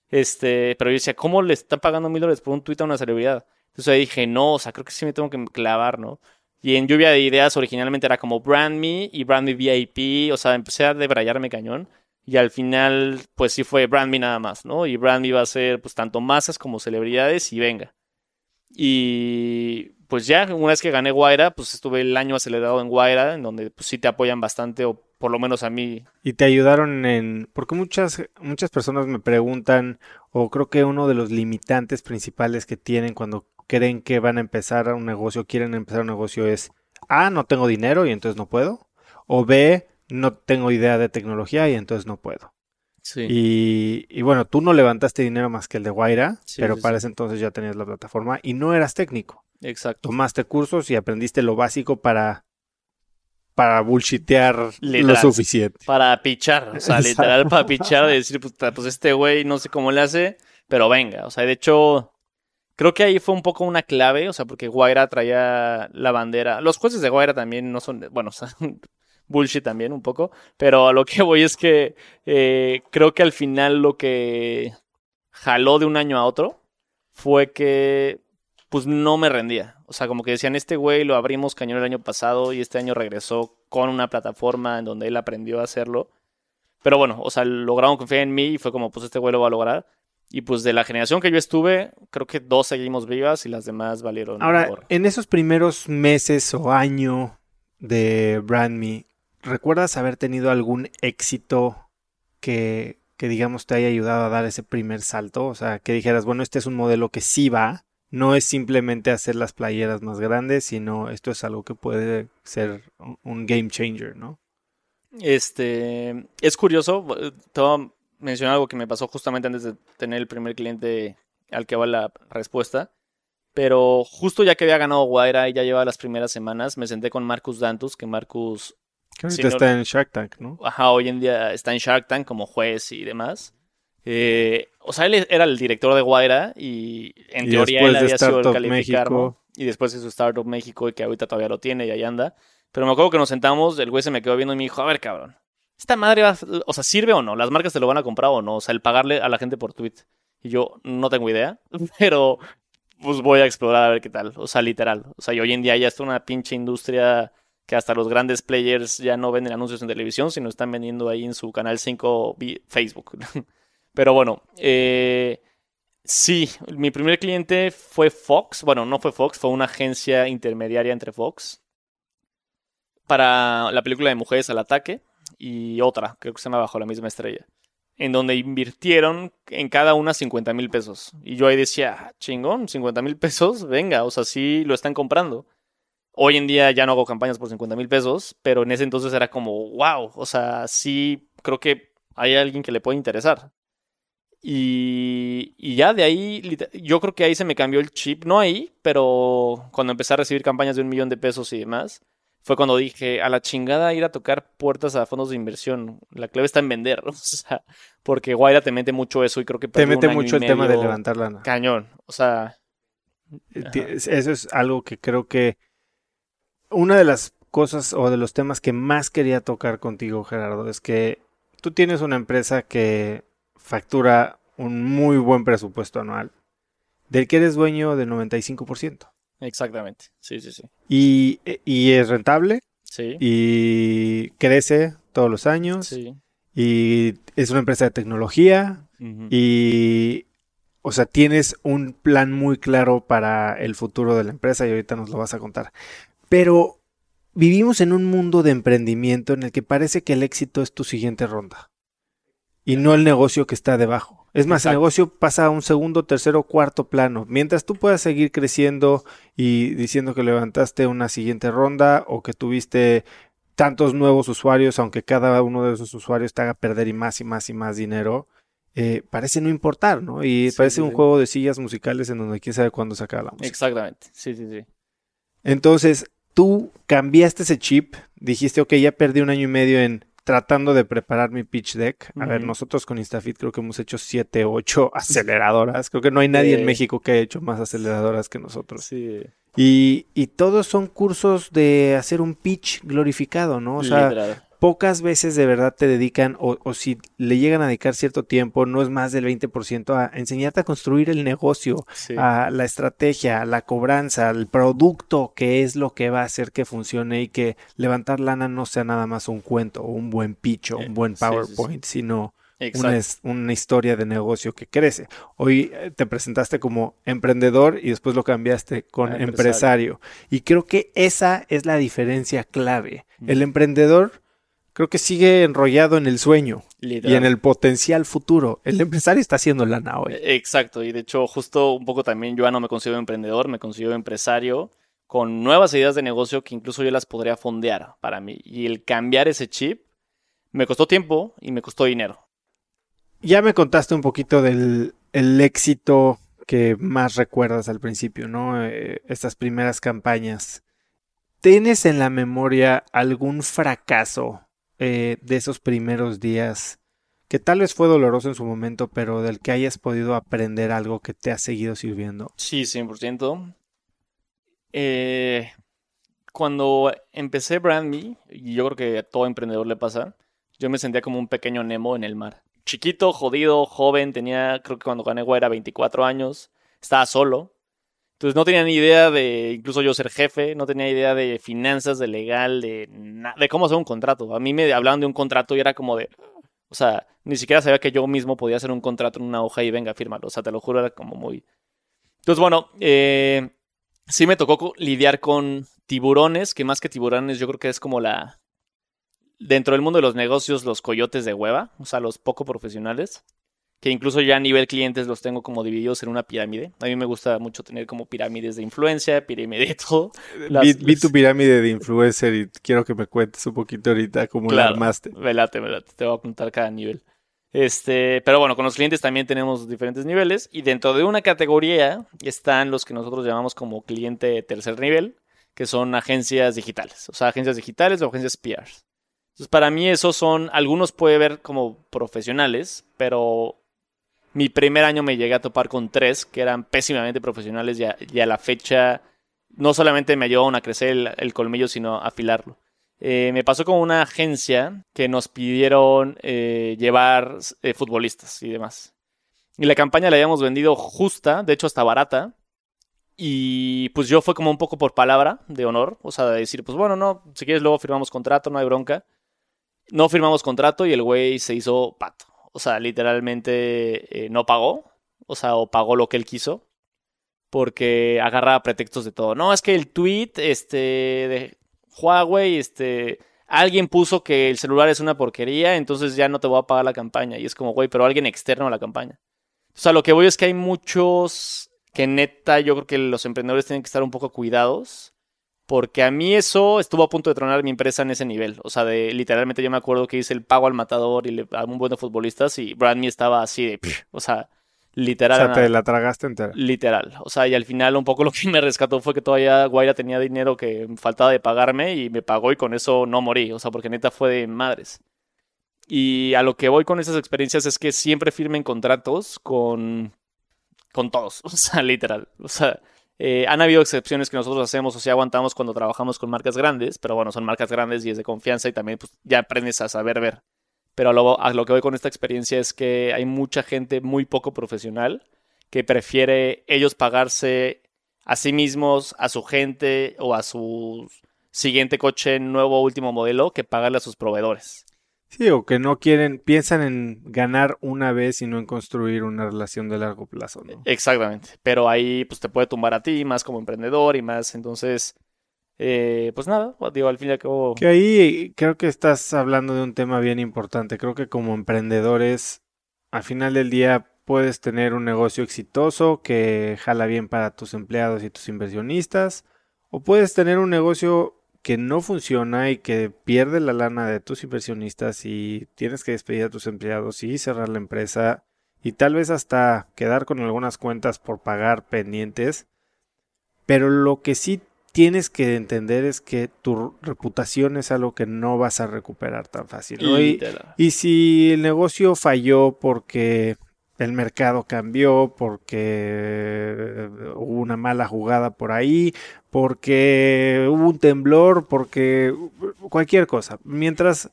Este, pero yo decía, ¿cómo le están pagando mil dólares por un tweet a una celebridad? Entonces dije, no, o sea, creo que sí me tengo que clavar, ¿no? Y en lluvia de ideas originalmente era como Brand Me y Brand Me VIP. O sea, empecé a debrayarme cañón. Y al final, pues sí fue Brand nada más, ¿no? Y Brand Me va a ser pues tanto masas como celebridades y venga. Y pues ya, una vez que gané Guaira, pues estuve el año acelerado en Guaira, en donde pues sí te apoyan bastante, o por lo menos a mí. Y te ayudaron en... Porque muchas, muchas personas me preguntan, o creo que uno de los limitantes principales que tienen cuando creen que van a empezar un negocio, quieren empezar un negocio es, A, no tengo dinero y entonces no puedo. O B, no tengo idea de tecnología y entonces no puedo. Sí. Y, bueno, tú no levantaste dinero más que el de Guaira, pero para ese entonces ya tenías la plataforma y no eras técnico. Exacto. Tomaste cursos y aprendiste lo básico para para bullshitear lo suficiente. Para pichar, o sea, literal para pichar, de decir, pues, pues este güey no sé cómo le hace, pero venga, o sea, de hecho, creo que ahí fue un poco una clave, o sea, porque Guaira traía la bandera. Los jueces de Guaira también no son, bueno, o sea, bullshit también un poco, pero a lo que voy es que eh, creo que al final lo que jaló de un año a otro fue que pues no me rendía. O sea, como que decían, este güey lo abrimos cañón el año pasado y este año regresó con una plataforma en donde él aprendió a hacerlo. Pero bueno, o sea, lograron confiar en mí y fue como, pues este güey lo va a lograr. Y pues de la generación que yo estuve, creo que dos seguimos vivas y las demás valieron. Ahora, en esos primeros meses o año de Brand Me, ¿Recuerdas haber tenido algún éxito que, que, digamos, te haya ayudado a dar ese primer salto? O sea, que dijeras, bueno, este es un modelo que sí va, no es simplemente hacer las playeras más grandes, sino esto es algo que puede ser un game changer, ¿no? Este, es curioso, te voy a mencionar algo que me pasó justamente antes de tener el primer cliente al que va la respuesta. Pero justo ya que había ganado Guaira y ya llevaba las primeras semanas, me senté con Marcus Dantus, que Marcus que está en Shark Tank, ¿no? Ajá, hoy en día está en Shark Tank como juez y demás. Eh, o sea, él era el director de Guaira y en teoría él había sido el calificar, Y después de su Startup México y que ahorita todavía lo tiene y ahí anda. Pero me acuerdo que nos sentamos, el güey se me quedó viendo y me dijo, a ver, cabrón. esta madre va, o sea, sirve o no, las marcas te lo van a comprar o no, o sea, el pagarle a la gente por tweet. Y yo no tengo idea, pero pues voy a explorar a ver qué tal, o sea, literal. O sea, y hoy en día ya está una pinche industria que hasta los grandes players ya no venden anuncios en televisión, sino están vendiendo ahí en su canal 5 Facebook. pero bueno, eh, sí, mi primer cliente fue Fox, bueno, no fue Fox, fue una agencia intermediaria entre Fox para la película de Mujeres al Ataque y otra, creo que se llama Bajo la misma estrella, en donde invirtieron en cada una 50 mil pesos. Y yo ahí decía, ah, chingón, 50 mil pesos, venga, o sea, sí lo están comprando. Hoy en día ya no hago campañas por 50 mil pesos, pero en ese entonces era como, wow, o sea, sí creo que hay alguien que le puede interesar. Y, y, ya de ahí, yo creo que ahí se me cambió el chip, no ahí, pero cuando empecé a recibir campañas de un millón de pesos y demás, fue cuando dije, a la chingada ir a tocar puertas a fondos de inversión. La clave está en vender, o sea, porque Guaira te mete mucho eso y creo que... Te mete mucho el tema de levantar lana. Cañón, o sea... Eso es algo que creo que... Una de las cosas o de los temas que más quería tocar contigo, Gerardo, es que tú tienes una empresa que factura un muy buen presupuesto anual, del que eres dueño del 95%. Exactamente, sí, sí, sí. Y, y es rentable. Sí. Y crece todos los años. Sí. Y es una empresa de tecnología. Y, o sea, tienes un plan muy claro para el futuro de la empresa y ahorita nos lo vas a contar. Pero vivimos en un mundo de emprendimiento en el que parece que el éxito es tu siguiente ronda y no el negocio que está debajo. Es más, el negocio pasa a un segundo, tercero, cuarto plano. Mientras tú puedas seguir creciendo y diciendo que levantaste una siguiente ronda o que tuviste tantos nuevos usuarios, aunque cada uno de esos usuarios te haga perder y más y más y más dinero, eh, parece no importar, ¿no? Y parece un juego de sillas musicales en donde quién sabe cuándo se acaba la música. Exactamente, sí, sí, sí. Entonces, tú cambiaste ese chip, dijiste, ok, ya perdí un año y medio en tratando de preparar mi pitch deck. A ver, nosotros con Instafit creo que hemos hecho 7, 8 aceleradoras. Creo que no hay nadie en México que haya hecho más aceleradoras que nosotros. Sí. Y, y todos son cursos de hacer un pitch glorificado, ¿no? O sea, pocas veces de verdad te dedican, o, si le llegan a dedicar cierto tiempo, no es más del 20%, a enseñarte a construir el negocio, a la estrategia, la cobranza, el producto, que es lo que va a hacer que funcione y que levantar lana no sea nada más un cuento o un buen pitch o un eh, buen PowerPoint, sino una, una, historia de negocio que crece. Hoy eh, te presentaste como emprendedor y después lo cambiaste con empresario. empresario. Y creo que esa es la diferencia clave. El emprendedor creo que sigue enrollado en el sueño y en el potencial futuro. El empresario está haciendo lana hoy. Exacto, y de hecho justo un poco también yo no me considero emprendedor, me considero empresario con nuevas ideas de negocio que incluso yo las podría fondear para mí. Y el cambiar ese chip me costó tiempo y me costó dinero. Ya me contaste un poquito del éxito que más recuerdas al principio, ¿no? Eh, estas primeras campañas. ¿Tienes en la memoria algún fracaso eh, de esos primeros días que tal vez fue doloroso en su momento, pero del que hayas podido aprender algo que te ha seguido sirviendo? Sí, 100%. Eh, cuando empecé Brand y yo creo que a todo emprendedor le pasa, yo me sentía como un pequeño Nemo en el mar. Chiquito, jodido, joven, tenía, creo que cuando gané era 24 años, estaba solo, entonces no tenía ni idea de, incluso yo ser jefe, no tenía idea de finanzas, de legal, de, de cómo hacer un contrato. A mí me hablaban de un contrato y era como de, o sea, ni siquiera sabía que yo mismo podía hacer un contrato en una hoja y venga, fírmalo. O sea, te lo juro, era como muy... Entonces, bueno, eh, sí me tocó lidiar con tiburones, que más que tiburones yo creo que es como la... Dentro del mundo de los negocios, los coyotes de hueva, o sea, los poco profesionales que incluso ya a nivel clientes los tengo como divididos en una pirámide. A mí me gusta mucho tener como pirámides de influencia, pirámide de todo. vi, tu pirámide de influencer y quiero que me cuentes un poquito ahorita cómo la armaste. Velate, velate, te voy a contar cada nivel. Este, pero bueno, con los clientes también tenemos diferentes niveles y dentro de una categoría están los que nosotros llamamos como cliente tercer nivel, que son agencias digitales, o sea, agencias digitales o agencias PRs. Entonces, para mí esos son, algunos puede ver como profesionales, pero mi primer año me llegué a topar con tres que eran pésimamente profesionales y a, la fecha no solamente me ayudaron a crecer el, colmillo, sino a afilarlo. Eh, me pasó con una agencia que nos pidieron eh, llevar eh, futbolistas y demás. Y la campaña la habíamos vendido justa, de hecho hasta barata. Y pues yo fue como un poco por palabra de honor, o sea, de decir, pues bueno, no, si quieres luego firmamos contrato, no hay bronca. No firmamos contrato y el güey se hizo pato. O sea, literalmente no pagó, o sea, o pagó lo que él quiso porque agarra pretextos de todo. No, es que el tweet este, de Huawei, este, alguien puso que el celular es una porquería, entonces ya no te voy a pagar la campaña. Y es como, güey, pero alguien externo a la campaña. O sea, lo que voy es que hay muchos que neta, yo creo que los emprendedores tienen que estar un poco cuidados. Porque a mí eso estuvo a punto de tronar mi empresa en ese nivel. O sea, de literalmente yo me acuerdo que hice el pago al matador y le, a un buen de futbolistas y Brand Me estaba así de, o sea, Literal. O sea, te la tragaste entera. Literal. O sea, y al final un poco lo que me rescató fue que todavía Guaira tenía dinero que faltaba de pagarme y me pagó y con eso no morí. O sea, porque neta fue de madres. Y a lo que voy con esas experiencias es que siempre firmen contratos con, con todos. O sea, literal. O sea, eh, han habido excepciones que nosotros hacemos o sea aguantamos cuando trabajamos con marcas grandes, pero bueno, son marcas grandes y es de confianza y también pues, ya aprendes a saber ver. Pero a lo, lo que voy con esta experiencia es que hay mucha gente muy poco profesional que prefiere ellos pagarse a sí mismos, a su gente o a su siguiente coche nuevo último modelo que pagarle a sus proveedores. Sí, o que no quieren, piensan en ganar una vez y no en construir una relación de largo plazo, ¿no? Exactamente. Pero ahí pues te puede tumbar a ti más como emprendedor y más. Entonces, eh, pues nada, digo, al fin y al cabo. Que ahí creo que estás hablando de un tema bien importante. Creo que como emprendedores, al final del día puedes tener un negocio exitoso que jala bien para tus empleados y tus inversionistas, o puedes tener un negocio que no funciona y que pierde la lana de tus inversionistas y tienes que despedir a tus empleados y cerrar la empresa y tal vez hasta quedar con algunas cuentas por pagar pendientes. Pero lo que sí tienes que entender es que tu reputación es algo que no vas a recuperar tan fácil. Y, si el negocio falló porque el mercado cambió, porque hubo una mala jugada por ahí, porque hubo un temblor, porque cualquier cosa. Mientras,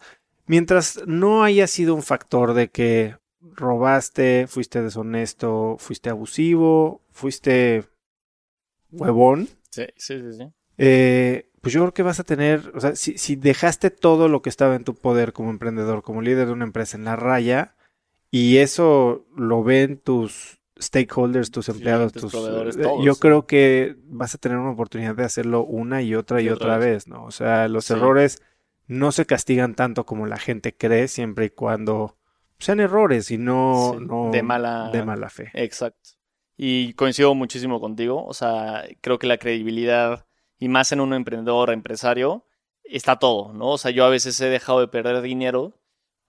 mientras no haya sido un factor de que robaste, fuiste deshonesto, fuiste abusivo, fuiste huevón, Sí, sí, sí. Eh, pues yo creo que vas a tener, o sea, si, dejaste todo lo que estaba en tu poder como emprendedor, como líder de una empresa en la raya, y eso lo ven tus stakeholders, tus empleados, tus, proveedores, eh, yo creo que vas a tener una oportunidad de hacerlo una y otra y, otra, vez. ¿no? O sea, los errores no se castigan tanto como la gente cree, siempre y cuando sean errores y no, no de, mala, de mala fe. Exacto. Y coincido muchísimo contigo. O sea, creo que la credibilidad, y más en un emprendedor, empresario, está todo, ¿no? O sea, yo a veces he dejado de perder dinero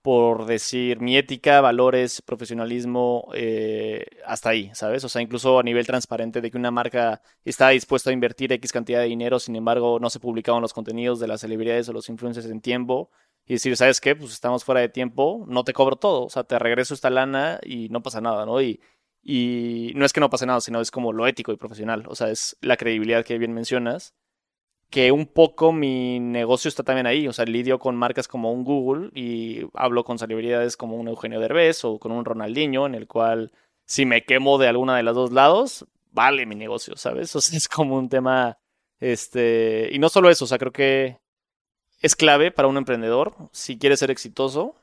por decir mi ética, valores, profesionalismo, eh, hasta ahí, ¿sabes? O sea, incluso a nivel transparente de que una marca está dispuesta a invertir X cantidad de dinero, sin embargo, no se publicaban los contenidos de las celebridades o los influencers en tiempo. Y decir, ¿sabes qué? Pues estamos fuera de tiempo, no te cobro todo, o sea, te regreso esta lana y no pasa nada, ¿no? Y, y no es que no pase nada, sino es como lo ético y profesional. O sea, es la credibilidad que bien mencionas. Que un poco mi negocio está también ahí. O sea, lidio con marcas como un Google y hablo con celebridades como un Eugenio Derbez o con un Ronaldinho, en el cual si me quemo de alguna de las dos lados, vale mi negocio, ¿sabes? O sea, es como un tema. Este. Y no solo eso, o sea, creo que es clave para un emprendedor, si quiere ser exitoso,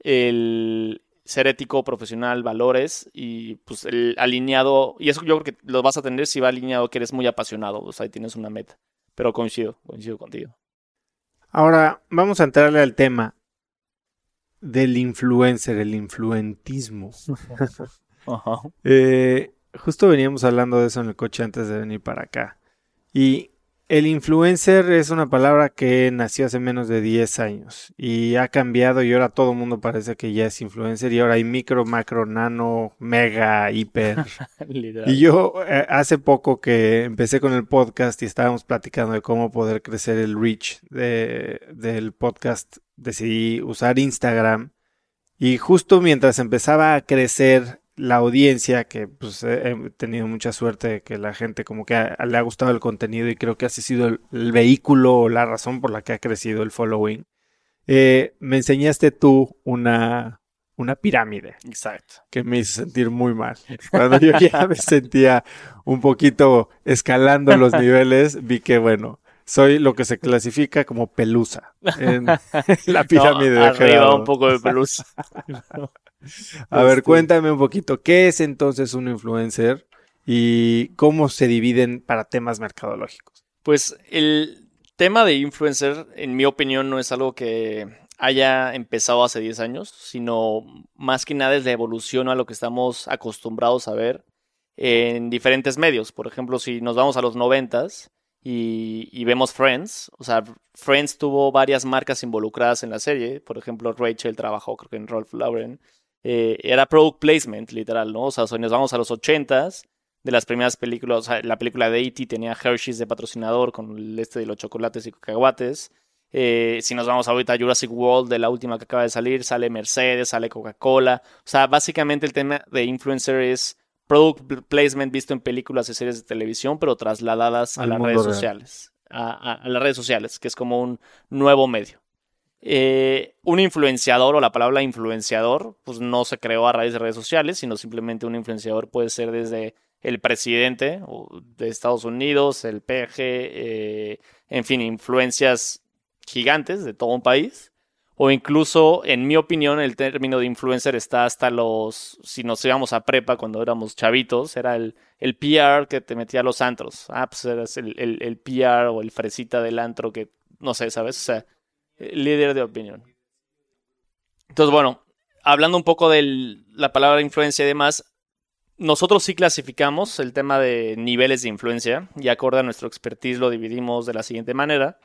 el, ser ético, profesional, valores y pues el alineado, y eso yo creo que lo vas a tener si va alineado que eres muy apasionado, o sea, ahí tienes una meta. Pero coincido, coincido contigo. Ahora, vamos a entrarle al tema del influencer, el influentismo. Eh, justo veníamos hablando de eso en el coche antes de venir para acá. Y el influencer es una palabra que nació hace menos de 10 años y ha cambiado y ahora todo el mundo parece que ya es influencer y ahora hay micro, macro, nano, mega, hiper. y yo eh, hace poco que empecé con el podcast y estábamos platicando de cómo poder crecer el reach del podcast, decidí usar Instagram y justo mientras empezaba a crecer la audiencia, que pues he tenido mucha suerte de que la gente como que le ha gustado el contenido y creo que ha sido el, vehículo o la razón por la que ha crecido el following. Eh, me enseñaste tú una, una pirámide. Exacto. Que me hizo sentir muy mal. Cuando yo ya me sentía un poquito escalando los niveles, vi que, bueno, soy lo que se clasifica como pelusa en la pirámide de Arriba un poco de pelusa. A ver, este. cuéntame un poquito, ¿qué es entonces un influencer y cómo se dividen para temas mercadológicos? Pues el tema de influencer, en mi opinión, no es algo que haya empezado hace 10 años, sino más que nada es la evolución a lo que estamos acostumbrados a ver en diferentes medios. Por ejemplo, si nos vamos a los 90 y, y, vemos Friends, o sea, Friends tuvo varias marcas involucradas en la serie. Por ejemplo, Rachel trabajó creo que en Ralph Lauren. Eh, era product placement, literal, ¿no? O sea, si nos vamos a los 80s, de las primeras películas, o sea, la película de E.T. tenía Hershey's de patrocinador con el este de los chocolates y cacahuates. Eh, si nos vamos ahorita a Jurassic World, de la última que acaba de salir, sale Mercedes, sale Coca-Cola. O sea, básicamente el tema de influencer es product placement visto en películas y series de televisión, pero trasladadas a las redes sociales. a, las redes sociales, que es como un nuevo medio. Eh, un influenciador o la palabra influenciador, pues no se creó a raíz de redes sociales, sino simplemente un influenciador puede ser desde el presidente de Estados Unidos, el PG, eh, en fin, influencias gigantes de todo un país. O incluso, en mi opinión, el término de influencer está hasta los, si nos íbamos a prepa cuando éramos chavitos, era el, el PR que te metía a los antros. Ah, pues eras el, el, el PR o el fresita del antro que, no sé, ¿sabes? O sea, líder de opinión. Entonces, bueno, hablando un poco de la palabra influencia y demás, nosotros sí clasificamos el tema de niveles de influencia y acorde a nuestro expertise lo dividimos de la siguiente manera,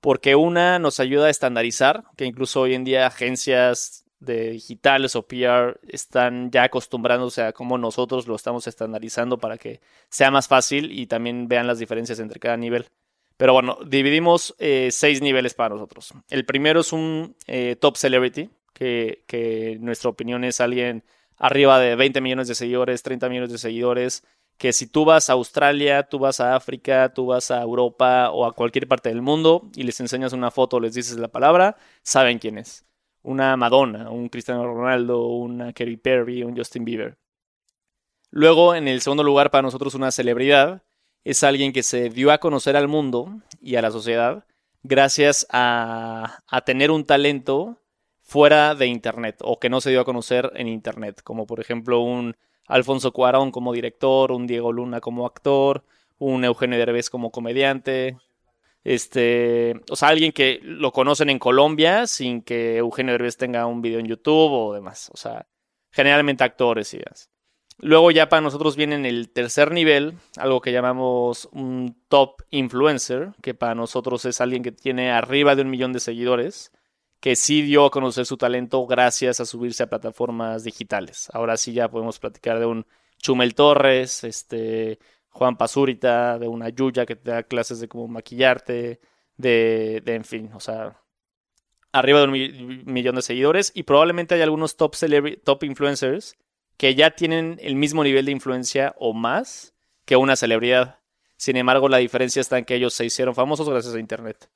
porque una nos ayuda a estandarizar, que incluso hoy en día agencias de digitales o PR están ya acostumbrándose a cómo nosotros lo estamos estandarizando para que sea más fácil y también vean las diferencias entre cada nivel. Pero bueno, dividimos eh, seis niveles para nosotros. El primero es un eh, top celebrity, que, en nuestra opinión es alguien arriba de 20 millones de seguidores, 30 millones de seguidores, que si tú vas a Australia, tú vas a África, tú vas a Europa o a cualquier parte del mundo y les enseñas una foto, les dices la palabra, saben quién es. Una Madonna, un Cristiano Ronaldo, una Katy Perry, un Justin Bieber. Luego, en el segundo lugar, para nosotros una celebridad es alguien que se dio a conocer al mundo y a la sociedad gracias a, tener un talento fuera de Internet o que no se dio a conocer en Internet, como por ejemplo un Alfonso Cuarón como director, un Diego Luna como actor, un Eugenio Derbez como comediante, este, o sea, alguien que lo conocen en Colombia sin que Eugenio Derbez tenga un video en YouTube o demás, o sea, generalmente actores y demás. Luego ya para nosotros viene en el tercer nivel, algo que llamamos un top influencer, que para nosotros es alguien que tiene arriba de un millón de seguidores, que sí dio a conocer su talento gracias a subirse a plataformas digitales. Ahora sí ya podemos platicar de un Chumel Torres, este Juan Pazurita, de una Yuya que te da clases de cómo maquillarte, de, de en fin, o sea, arriba de un millón de seguidores y probablemente hay algunos top, top influencers que ya tienen el mismo nivel de influencia o más que una celebridad. Sin embargo, la diferencia está en que ellos se hicieron famosos gracias a Internet.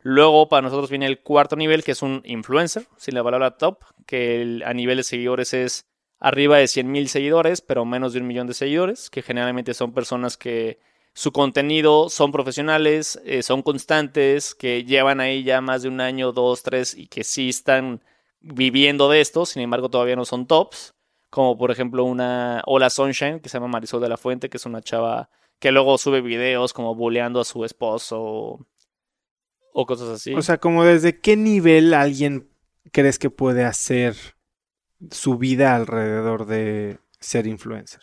Luego, para nosotros viene el cuarto nivel, que es un influencer, sin la palabra top, que a nivel de seguidores es arriba de 100.000 seguidores, pero menos de un millón de seguidores, que generalmente son personas que su contenido son profesionales, eh, son constantes, que llevan ahí ya más de un año, dos, tres, y que sí están viviendo de esto, sin embargo todavía no son tops como por ejemplo una Hola Sunshine, que se llama Marisol de la Fuente, que es una chava que luego sube videos como bulleando a su esposo o, cosas así. O sea, como desde qué nivel alguien crees que puede hacer su vida alrededor de ser influencer.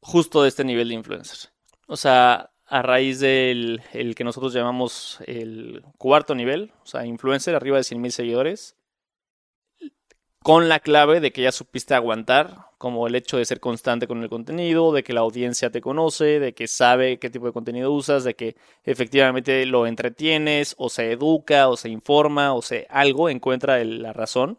Justo de este nivel de influencer. O sea, a raíz del el que nosotros llamamos el cuarto nivel, o sea, influencer arriba de 100 mil seguidores, con la clave de que ya supiste aguantar, como el hecho de ser constante con el contenido, de que la audiencia te conoce, de que sabe qué tipo de contenido usas, de que efectivamente lo entretienes, o se educa, o se informa, o se algo encuentra la razón.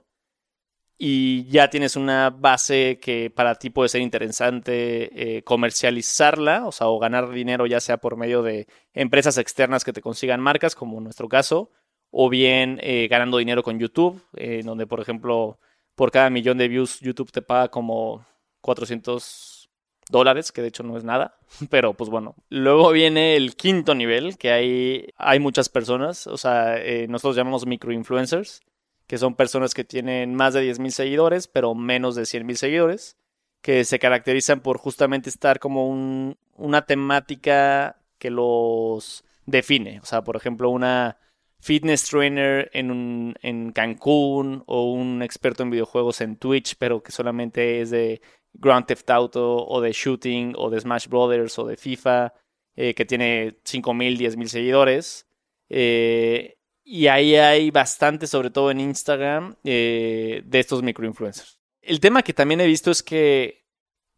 y ya tienes una base que para ti puede ser interesante eh, comercializarla, o sea, o ganar dinero ya sea por medio de empresas externas que te consigan marcas, como en nuestro caso, o bien eh, ganando dinero con YouTube, eh, donde por ejemplo por cada millón de views YouTube te paga como 400 dólares, que de hecho no es nada, pero pues bueno. Luego viene el quinto nivel, que hay, hay muchas personas, o sea, nosotros llamamos microinfluencers que son personas que tienen más de 10.000 seguidores, pero menos de 100.000 seguidores, que se caracterizan por justamente estar como un, una temática que los define. O sea, por ejemplo, una fitness trainer en, un, en Cancún o un experto en videojuegos en Twitch, pero que solamente es de Grand Theft Auto o de Shooting o de Smash Brothers o de FIFA, eh, que tiene 5.000, 10.000 seguidores. Eh, y ahí hay bastante, sobre todo en Instagram, eh, de estos microinfluencers. El tema que también he visto es que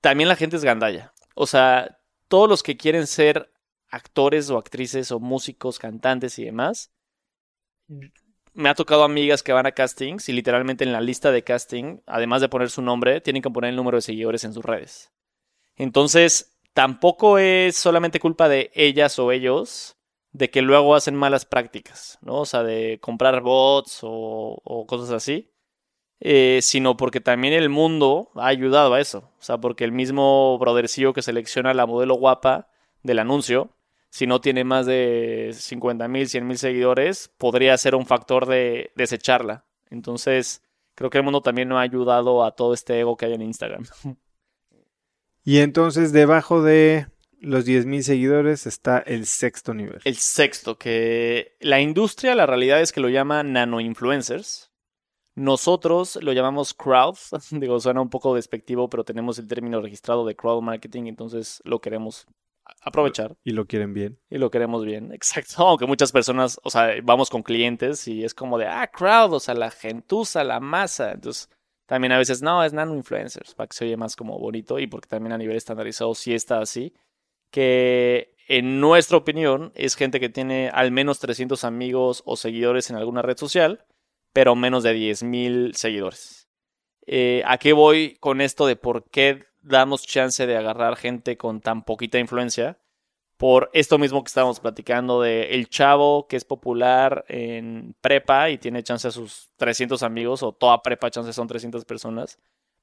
también la gente es gandalla. O sea, todos los que quieren ser actores o actrices o músicos, cantantes y demás, me ha tocado amigas que van a castings y literalmente en la lista de casting, además de poner su nombre, tienen que poner el número de seguidores en sus redes. Entonces, tampoco es solamente culpa de ellas o ellos, de que luego hacen malas prácticas, ¿no? O sea, de comprar bots o, cosas así, eh, sino porque también el mundo ha ayudado a eso. O sea, porque el mismo brothercillo que selecciona la modelo guapa del anuncio, si no tiene más de 50 mil, 100 mil seguidores, podría ser un factor de desecharla. Entonces, creo que el mundo también no ha ayudado a todo este ego que hay en Instagram. Y entonces, debajo de los 10.000 seguidores está el sexto nivel. El sexto, que la industria, la realidad es que lo llama nano influencers. Nosotros lo llamamos crowd. Digo, suena un poco despectivo, pero tenemos el término registrado de crowd marketing, entonces lo queremos aprovechar. Y lo quieren bien. Y lo queremos bien, exacto. Aunque muchas personas, o sea, vamos con clientes y es como de, ah, crowd, o sea, la gentuza, la masa. Entonces, también a veces, no, es nano influencers, para que se oye más como bonito y porque también a nivel estandarizado sí está así que en nuestra opinión es gente que tiene al menos 300 amigos o seguidores en alguna red social, pero menos de 10.000 seguidores. Eh, ¿A qué voy con esto de por qué damos chance de agarrar gente con tan poquita influencia? Por esto mismo que estábamos platicando de el chavo que es popular en prepa y tiene chance a sus 300 amigos o toda prepa chance son 300 personas,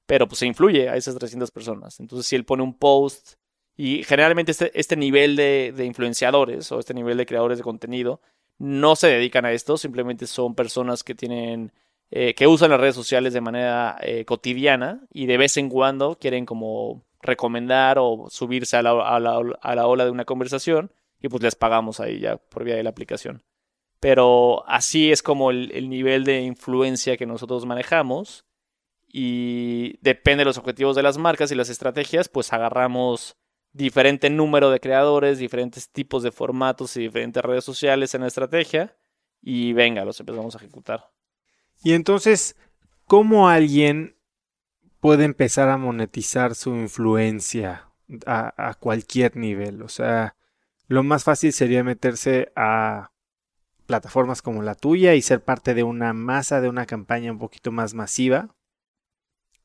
pero pues se influye a esas 300 personas. Entonces si él pone un post y generalmente este, este nivel de, influenciadores o este nivel de creadores de contenido no se dedican a esto, simplemente son personas que tienen, eh, que usan las redes sociales de manera eh, cotidiana y de vez en cuando quieren como recomendar o subirse a la, a la, ola de una conversación y pues les pagamos ahí ya por vía de la aplicación. Pero así es como el, el nivel de influencia que nosotros manejamos y depende de los objetivos de las marcas y las estrategias, pues agarramos diferente número de creadores, diferentes tipos de formatos y diferentes redes sociales en la estrategia y venga, los empezamos a ejecutar. Y entonces, ¿cómo alguien puede empezar a monetizar su influencia a, cualquier nivel? O sea, lo más fácil sería meterse a plataformas como la tuya y ser parte de una masa, de una campaña un poquito más masiva.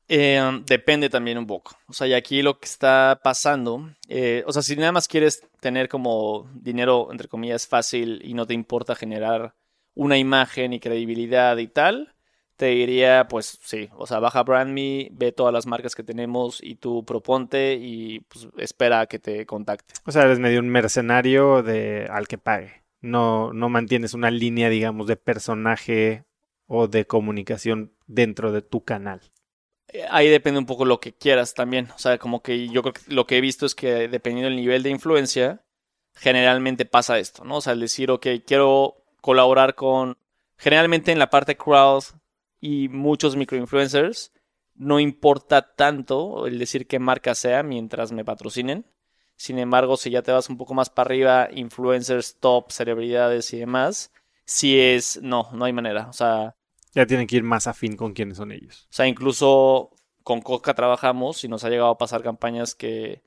Em, depende también un poco. O sea, y aquí lo que está pasando, eh, o sea, si nada más quieres tener como dinero, entre comillas, fácil y no te importa generar una imagen y credibilidad y tal, te diría, pues sí, o sea, baja BrandMe, ve todas las marcas que tenemos y tú proponte y pues espera a que te contacte. O sea, eres medio un mercenario de al que pague. No, no mantienes una línea, digamos, de personaje o de comunicación dentro de tu canal. Ahí depende un poco lo que quieras también. O sea, como que yo creo que lo que he visto es que dependiendo del nivel de influencia, generalmente pasa esto, ¿no? O sea, el decir, ok, quiero colaborar con, generalmente en la parte crowd y muchos microinfluencers, no importa tanto el decir qué marca sea mientras me patrocinen. Sin embargo, si ya te vas un poco más para arriba, influencers, top, celebridades y demás, si es, no, no hay manera. O sea, ya tienen que ir más afín con quiénes son ellos. O sea, incluso con Coca trabajamos y nos ha llegado a pasar campañas que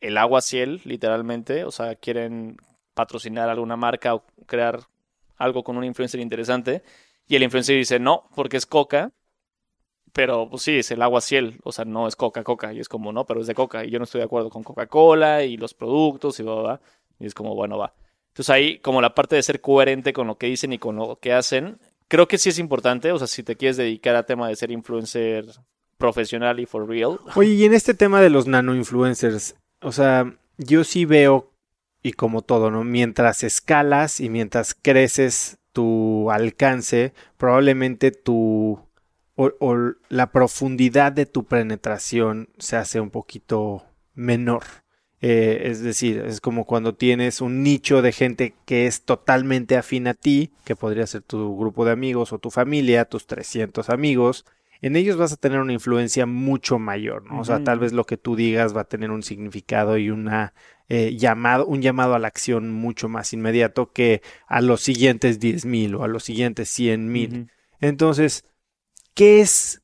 el agua ciel, literalmente, o sea, quieren patrocinar alguna marca o crear algo con un influencer interesante y el influencer dice no, porque es Coca, pero pues sí, es el agua ciel, o sea, no es Coca-Coca, y es como, no, pero es de Coca, y yo no estoy de acuerdo con Coca-Cola y los productos y bla, y es como, bueno, va. Entonces ahí, como la parte de ser coherente con lo que dicen y con lo que hacen, creo que sí es importante, o sea, si te quieres dedicar a tema de ser influencer profesional y for real. Oye, y en este tema de los nano influencers, o sea, yo sí veo, y como todo, ¿no? Mientras escalas y mientras creces tu alcance, probablemente tu o, la profundidad de tu penetración se hace un poquito menor. Eh, es decir, es como cuando tienes un nicho de gente que es totalmente afín a ti, que podría ser tu grupo de amigos o tu familia, tus 300 amigos, en ellos vas a tener una influencia mucho mayor, ¿no? O sea, tal vez lo que tú digas va a tener un significado y una eh, llamado, un llamado a la acción mucho más inmediato que a los siguientes 10.000 o a los siguientes 100.000. mil. Entonces, ¿qué es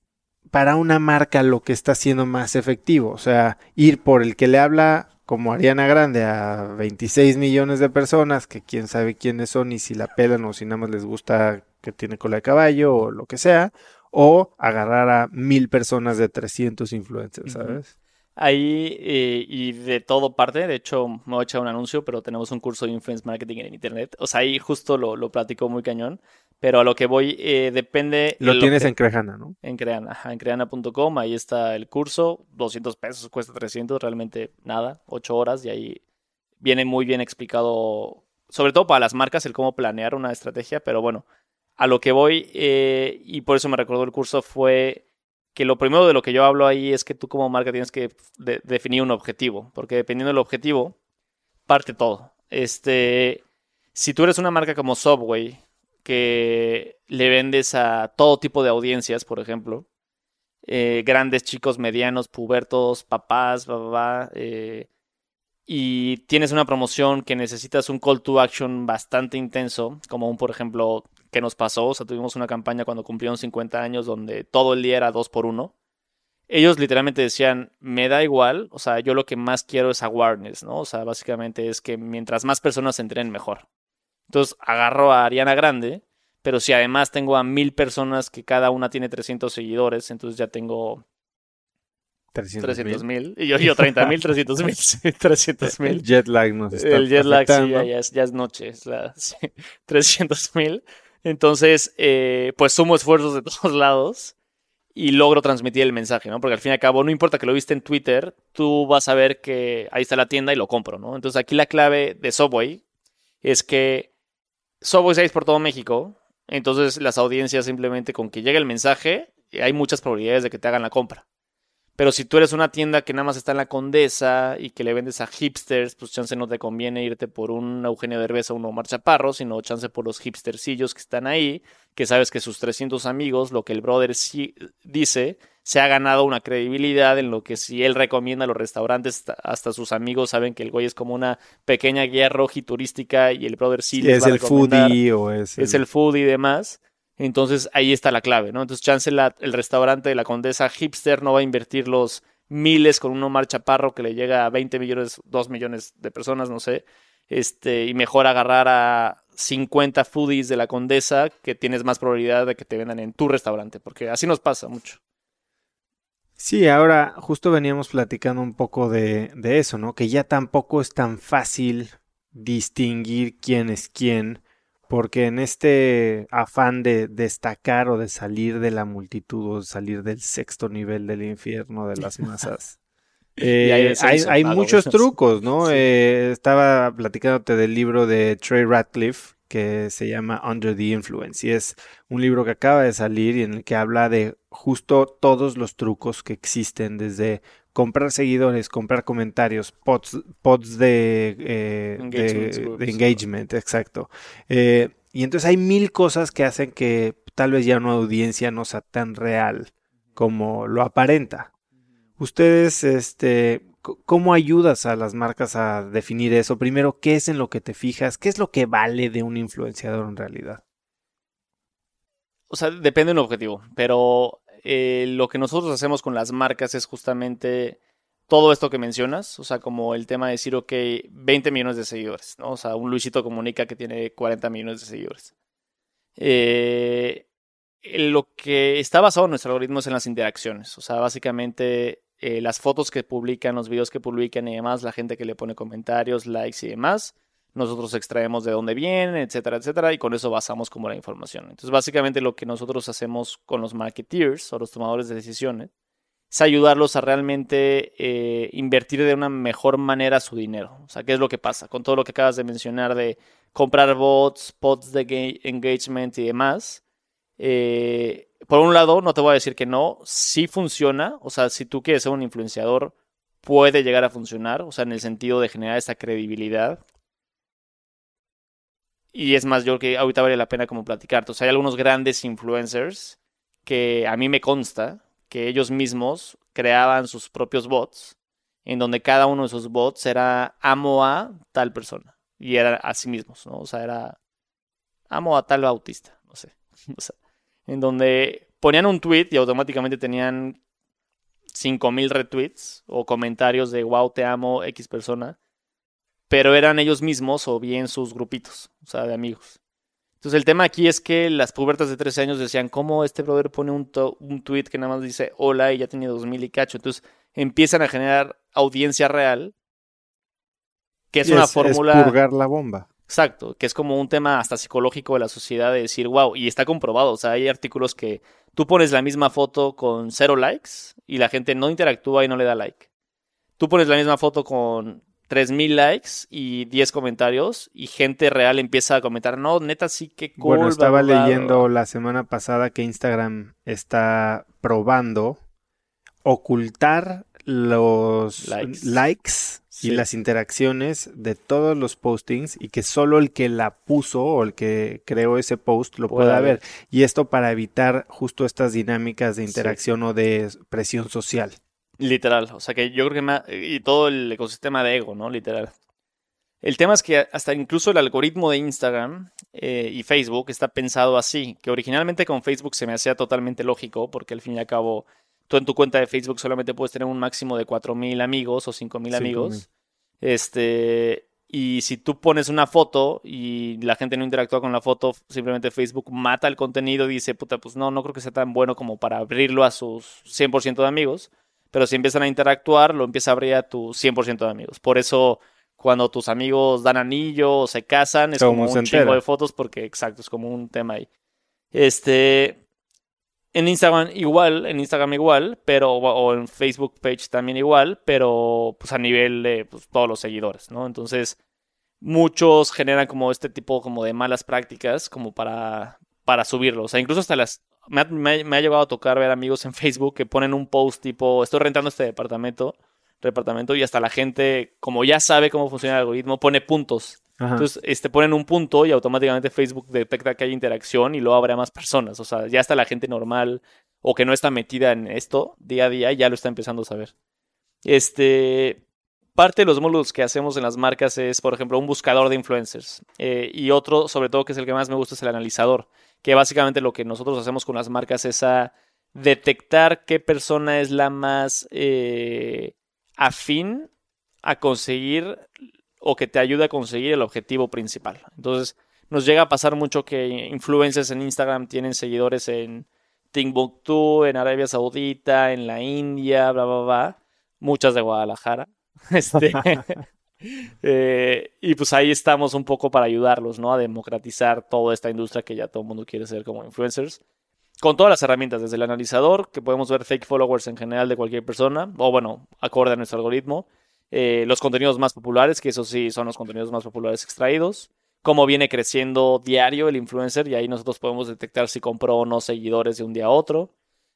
para una marca lo que está siendo más efectivo? O sea, ir por el que le habla como Ariana Grande a 26 millones de personas, que quién sabe quiénes son y si la pelan o si nada más les gusta que tiene cola de caballo o lo que sea, o agarrar a mil personas de 300 influencers, ¿sabes? Ahí eh, y de todo parte, de hecho me voy a echar un anuncio, pero tenemos un curso de influence marketing en internet. O sea, ahí justo lo, lo platico muy cañón, pero a lo que voy eh, depende... Lo tienes en Creana, ¿no? En Creana, en creana.com, ahí está el curso, 200 pesos, cuesta 300, realmente nada, 8 horas y ahí viene muy bien explicado, sobre todo para las marcas, el cómo planear una estrategia, pero bueno, a lo que voy, eh, y por eso me recordó el curso, fue que lo primero de lo que yo hablo ahí es que tú como marca tienes que definir un objetivo, porque dependiendo del objetivo, parte todo. Este, si tú eres una marca como Subway, que le vendes a todo tipo de audiencias, por ejemplo, eh, grandes, chicos, medianos, pubertos, papás, bla, eh, y tienes una promoción que necesitas un call to action bastante intenso, como un, por ejemplo, que nos pasó. O sea, tuvimos una campaña cuando cumplieron 50 años donde todo el día era dos por uno. Ellos literalmente decían, me da igual, o sea, yo lo que más quiero es awareness, ¿no? O sea, básicamente es que mientras más personas entren, mejor. Entonces agarro a Ariana Grande, pero si además tengo a mil personas que cada una tiene 300 seguidores, entonces ya tengo 300 mil. Y yo, yo 30 mil, 300 mil. 300 mil. El jet lag nos está El jet lag, sí, ya, es, ya, es, noche. Es la, 300 mil. Entonces, eh, pues sumo esfuerzos de todos lados y logro transmitir el mensaje, ¿no? Porque al fin y al cabo, no importa que lo viste en Twitter, tú vas a ver que ahí está la tienda y lo compro, ¿no? Entonces aquí la clave de Subway es que Subway es por todo México, entonces las audiencias simplemente con que llegue el mensaje, hay muchas probabilidades de que te hagan la compra. Pero si tú eres una tienda que nada más está en la Condesa y que le vendes a hipsters, pues chance no te conviene irte por un Eugenio Derbez o un Omar Chaparro, sino chance por los hipstercillos que están ahí, que sabes que sus 300 amigos, lo que el brother sí dice, se ha ganado una credibilidad en lo que si él recomienda a los restaurantes, hasta sus amigos saben que el güey es como una pequeña guía roja turística y el brother sí, les es el foodie o es el... es el foodie y demás. Entonces ahí está la clave, ¿no? Entonces chance el restaurante de la Condesa hipster no va a invertir los miles con un Omar Chaparro que le llega a 20 millones, 2 millones de personas, no sé. Este, y mejor agarrar a 50 foodies de la Condesa que tienes más probabilidad de que te vendan en tu restaurante, porque así nos pasa mucho. Sí, ahora justo veníamos platicando un poco de, de eso, ¿no? Que ya tampoco es tan fácil distinguir quién es quién porque en este afán de destacar o de salir de la multitud o de salir del sexto nivel del infierno de las masas, eh, hay, muchos trucos, ¿no? Eh, estaba platicándote del libro de Trey Ratcliffe que se llama Under the Influence y es un libro que acaba de salir y en el que habla de justo todos los trucos que existen desde comprar seguidores, comprar comentarios, pods, pods de, eh, de, engagement, exacto. Eh, y entonces hay mil cosas que hacen que tal vez ya una audiencia no sea tan real como lo aparenta. Ustedes, este, ¿cómo ayudas a las marcas a definir eso? Primero, ¿qué es en lo que te fijas? ¿Qué es lo que vale de un influenciador en realidad? O sea, depende del objetivo, pero eh, lo que nosotros hacemos con las marcas es justamente todo esto que mencionas, o sea, como el tema de decir, ok, 20 millones de seguidores, ¿no? O sea, un Luisito Comunica que tiene 40 millones de seguidores. Eh, lo que está basado en nuestro algoritmo es en las interacciones. O sea, básicamente eh, las fotos que publican, los videos que publican y demás, la gente que le pone comentarios, likes y demás. Nosotros extraemos de dónde vienen, etcétera, etcétera, y con eso basamos como la información. Entonces, básicamente lo que nosotros hacemos con los marketeers o los tomadores de decisiones es ayudarlos a realmente eh, invertir de una mejor manera su dinero. O sea, ¿qué es lo que pasa? Con todo lo que acabas de mencionar de comprar bots, bots de engagement y demás. Eh, por un lado, no te voy a decir que no, sí funciona. O sea, si tú quieres ser un influenciador, puede llegar a funcionar. O sea, en el sentido de generar esa credibilidad. Y es más, yo creo que ahorita vale la pena como platicarte. O hay algunos grandes influencers que a mí me consta que ellos mismos creaban sus propios bots, en donde cada uno de sus bots era amo a tal persona. Y era a sí mismos, ¿no? O sea, era amo a tal bautista, no sé. En donde ponían un tweet y automáticamente tenían 5000 retweets o comentarios de wow, te amo, X persona. Pero eran ellos mismos o bien sus grupitos, o sea, de amigos. Entonces el tema aquí es que las pubertas de 13 años decían, ¿cómo este brother pone un, un tweet que nada más dice hola y ya tiene 2000 y cacho? Entonces empiezan a generar audiencia real, que es una fórmula... Es purgar la bomba. Exacto, que es como un tema hasta psicológico de la sociedad de decir, wow, y está comprobado, o sea, hay artículos que tú pones la misma foto con cero likes y la gente no interactúa y no le da like. Tú pones la misma foto con 3000 likes y 10 comentarios y gente real empieza a comentar, no, neta sí que cool. Bueno, estaba leyendo la semana pasada que Instagram está probando ocultar los likes, y las interacciones de todos los postings y que solo el que la puso o el que creó ese post lo pueda ver. Y esto para evitar justo estas dinámicas de interacción o de presión social. Literal, o sea que yo creo que y todo el ecosistema de ego, ¿no? Literal. El tema es que hasta incluso el algoritmo de Instagram eh, y Facebook está pensado así, que originalmente con Facebook se me hacía totalmente lógico, porque al fin y al cabo tú en tu cuenta de Facebook solamente puedes tener un máximo de 4.000 amigos o 5.000 amigos. Este, y si tú pones una foto y la gente no interactúa con la foto, simplemente Facebook mata el contenido y dice, puta, pues no, no creo que sea tan bueno como para abrirlo a sus 100% de amigos. Pero si empiezan a interactuar, lo empieza a abrir a tus 100% de amigos. Por eso, cuando tus amigos dan anillo o se casan, es como, un chingo de fotos porque, exacto, es como un tema ahí. Este, en Instagram igual, en Instagram igual, pero, o en Facebook page también igual, pero pues a nivel de pues, todos los seguidores, ¿no? Entonces, muchos generan como este tipo como de malas prácticas como para, para subirlo. O sea, incluso hasta las me ha, llegado a tocar ver amigos en Facebook que ponen un post tipo, estoy rentando este departamento, departamento y hasta la gente, como ya sabe cómo funciona el algoritmo, pone puntos. Entonces, este, ponen un punto y automáticamente Facebook detecta que hay interacción y lo abre a más personas. O sea, ya está la gente normal o que no está metida en esto día a día ya lo está empezando a saber. Este, parte de los módulos que hacemos en las marcas es, por ejemplo, un buscador de influencers. Eh, y otro, sobre todo, que es el que más me gusta, es el analizador que básicamente lo que nosotros hacemos con las marcas es a detectar qué persona es la más eh, afín a conseguir o que te ayude a conseguir el objetivo principal. Entonces, nos llega a pasar mucho que influencers en Instagram tienen seguidores en Timbuktu, en Arabia Saudita, en la India, bla, bla, bla. Muchas de Guadalajara. Este, eh, y pues ahí estamos un poco para ayudarlos, ¿no? A democratizar toda esta industria que ya todo el mundo quiere ser como influencers. Con todas las herramientas, desde el analizador, que podemos ver fake followers en general de cualquier persona, o bueno, acorde a nuestro algoritmo. Eh, los contenidos más populares, que eso sí son los contenidos más populares extraídos. Cómo viene creciendo diario el influencer, y ahí nosotros podemos detectar si compró o no seguidores de un día a otro.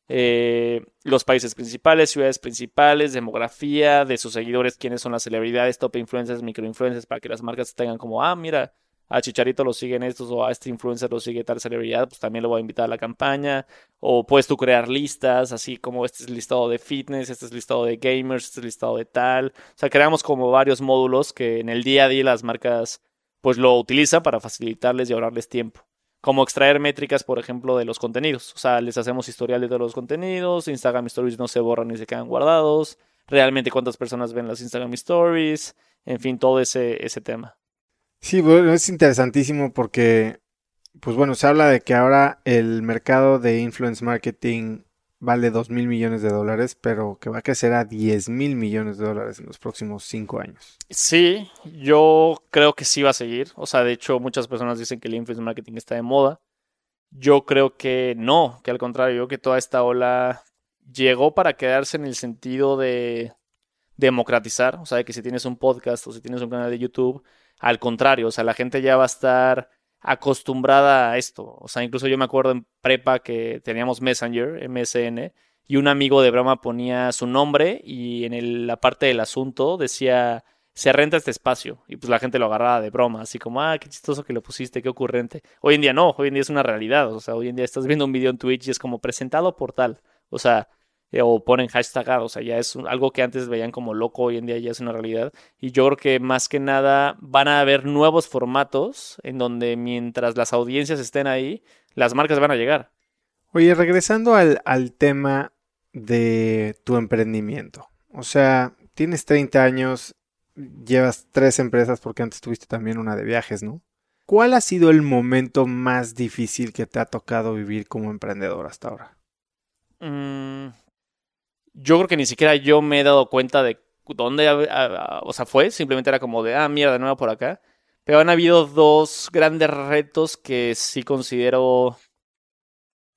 Eh, los países principales, ciudades principales, demografía de sus seguidores, quiénes son las celebridades, top influencers, microinfluencers, para que las marcas tengan como, ah, mira, a Chicharito lo siguen estos o a este influencer lo sigue tal celebridad, pues también lo voy a invitar a la campaña. O puedes tú crear listas, así como este es listado de fitness, este es listado de gamers, este es listado de tal. O sea, creamos como varios módulos que en el día a día las marcas pues lo utilizan para facilitarles y ahorrarles tiempo como extraer métricas, por ejemplo, de los contenidos. O sea, les hacemos historial de los contenidos, Instagram Stories no se borran ni se quedan guardados, realmente cuántas personas ven las Instagram Stories, en fin, todo ese, ese tema. Sí, bueno, es interesantísimo porque pues bueno, se habla de que ahora el mercado de influence marketing vale 2 mil millones de dólares, pero que va a crecer a 10 mil millones de dólares en los próximos 5 años. Sí, yo creo que sí va a seguir. O sea, de hecho, muchas personas dicen que el influence marketing está de moda. Yo creo que no, que al contrario, yo creo que toda esta ola llegó para quedarse en el sentido de democratizar. O sea, de que si tienes un podcast o si tienes un canal de YouTube, al contrario, o sea, la gente ya va a estar acostumbrada a esto. O sea, incluso yo me acuerdo en prepa que teníamos Messenger, MSN, y un amigo de broma ponía su nombre y en la parte del asunto decía se renta este espacio y pues la gente lo agarraba de broma, así como, ah, qué chistoso que lo pusiste, qué ocurrente. Hoy en día no, hoy en día es una realidad, o sea, hoy en día estás viendo un video en Twitch y es como presentado por tal, o sea, eh, o ponen hashtag, o sea, ya es algo que antes veían como loco, hoy en día ya es una realidad. Y yo creo que más que nada van a haber nuevos formatos en donde mientras las audiencias estén ahí, las marcas van a llegar. Oye, regresando al, al tema de tu emprendimiento, o sea, tienes 30 años, llevas tres empresas porque antes tuviste también una de viajes, ¿no? ¿Cuál ha sido el momento más difícil que te ha tocado vivir como emprendedor hasta ahora? Mm, yo creo que ni siquiera yo me he dado cuenta de dónde, o sea, fue, simplemente era como de, ah, mierda, de nuevo por acá. Pero han habido dos grandes retos que sí considero,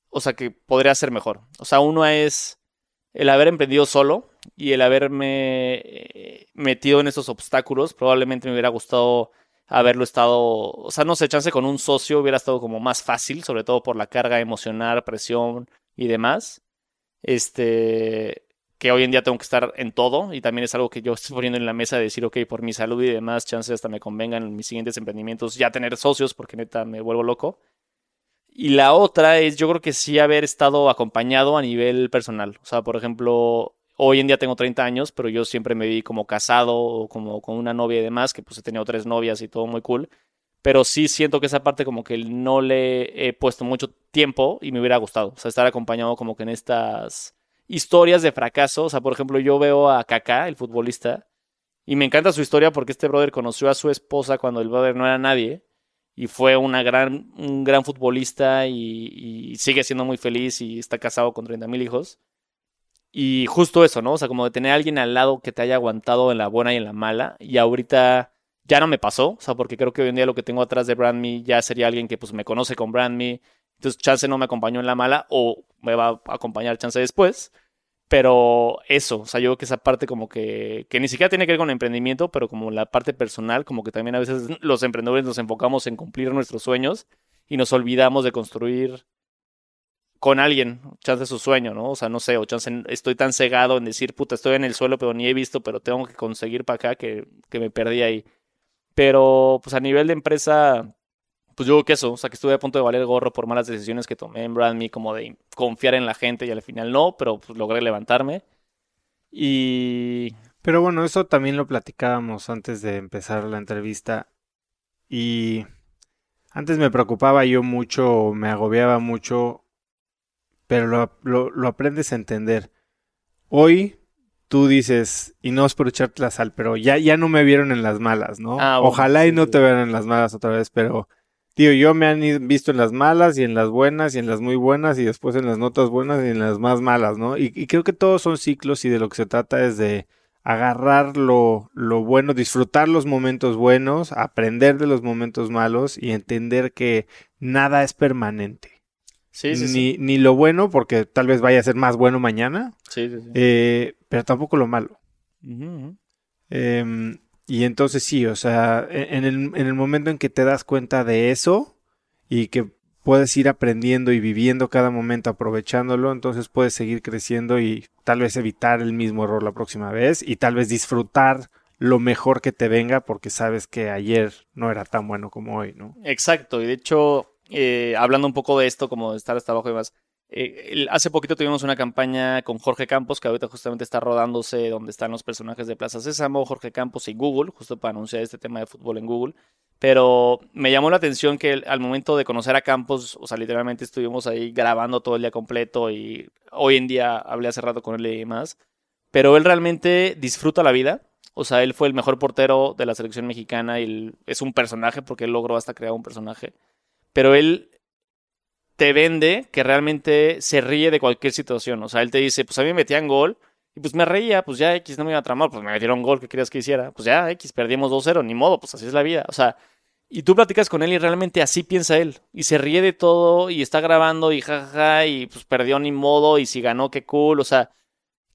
o sea, que podría ser mejor. O sea, uno es el haber emprendido solo y el haberme eh, metido en esos obstáculos. Probablemente me hubiera gustado haberlo estado, o sea, no sé, chance con un socio hubiera estado como más fácil, sobre todo por la carga emocional, presión y demás. Este, que hoy en día tengo que estar en todo y también es algo que yo estoy poniendo en la mesa de decir, ok, por mi salud y demás, chances hasta me convengan en mis siguientes emprendimientos ya tener socios porque neta me vuelvo loco. Y la otra es, yo creo que sí haber estado acompañado a nivel personal. O sea, por ejemplo, hoy en día tengo 30 años, pero yo siempre me vi como casado o como con una novia y demás, que pues he tenido tres novias y todo muy cool. Pero sí siento que esa parte como que no le he puesto mucho tiempo y me hubiera gustado. O sea, estar acompañado como que en estas historias de fracaso. O sea, por ejemplo, yo veo a Kaká, el futbolista, y me encanta su historia porque este brother conoció a su esposa cuando el brother no era nadie y fue una gran, un gran futbolista y, sigue siendo muy feliz y está casado con 30 mil hijos. Y justo eso, ¿no? O sea, como de tener a alguien al lado que te haya aguantado en la buena y en la mala. Y ahorita ya no me pasó, o sea, porque creo que hoy en día lo que tengo atrás de Brand Me ya sería alguien que pues me conoce con Brand Me, entonces, chance no me acompañó en la mala o me va a acompañar chance después. Pero eso, o sea, yo creo que esa parte como que, que ni siquiera tiene que ver con emprendimiento, pero como la parte personal, como que también a veces los emprendedores nos enfocamos en cumplir nuestros sueños y nos olvidamos de construir con alguien, chance su sueño, ¿no? O sea, no sé, o chance estoy tan cegado en decir, puta, estoy en el suelo, pero ni he visto, pero tengo que conseguir para acá que, que me perdí ahí. Pero, pues a nivel de empresa, pues yo creo que eso, o sea, que estuve a punto de valer gorro por malas decisiones que tomé en Brand Me, como de confiar en la gente y al final no, pero pues logré levantarme. Y... Pero bueno, eso también lo platicábamos antes de empezar la entrevista. Y antes me preocupaba yo mucho, me agobiaba mucho, pero lo, lo, aprendes a entender. Hoy tú dices, y no es por echarte la sal, pero ya, ya no me vieron en las malas, ¿no? Ah, Ojalá y no te vean en las malas otra vez, pero Tío, yo me han visto en las malas y en las buenas y en las muy buenas y después en las notas buenas y en las más malas, ¿no? Y, creo que todos son ciclos y de lo que se trata es de agarrar lo, lo, bueno, disfrutar los momentos buenos, aprender de los momentos malos y entender que nada es permanente. Sí, sí, ni, sí. ni lo bueno, porque tal vez vaya a ser más bueno mañana, sí, sí, eh, pero tampoco lo malo. eh, y entonces sí, o sea, e, en el, en el momento en que te das cuenta de eso y que puedes ir aprendiendo y viviendo cada momento, aprovechándolo, entonces puedes seguir creciendo y tal vez evitar el mismo error la próxima vez y tal vez disfrutar lo mejor que te venga porque sabes que ayer no era tan bueno como hoy, ¿no? Exacto, y de hecho, eh, hablando un poco de esto, como de estar hasta abajo y más, eh, hace poquito tuvimos una campaña con Jorge Campos, que ahorita justamente está rodándose donde están los personajes de Plaza Sésamo, Jorge Campos y Google, justo para anunciar este tema de fútbol en Google. Pero me llamó la atención que al momento de conocer a Campos, o sea, literalmente estuvimos ahí grabando todo el día completo y hoy en día hablé hace rato con él y demás. Pero él realmente disfruta la vida. O sea, él fue el mejor portero de la selección mexicana y es un personaje porque él logró hasta crear un personaje pero él te vende que realmente se ríe de cualquier situación. O sea, él te dice, pues a mí me metían gol y pues me reía, pues ya X no me iba a tramar, pues me metieron gol, ¿qué querías que hiciera? Pues ya X, perdimos 2-0, ni modo, pues así es la vida. O sea, y tú platicas con él y realmente así piensa él. Y se ríe de todo y está grabando y jajaja y pues perdió ni modo y si ganó, qué cool. O sea,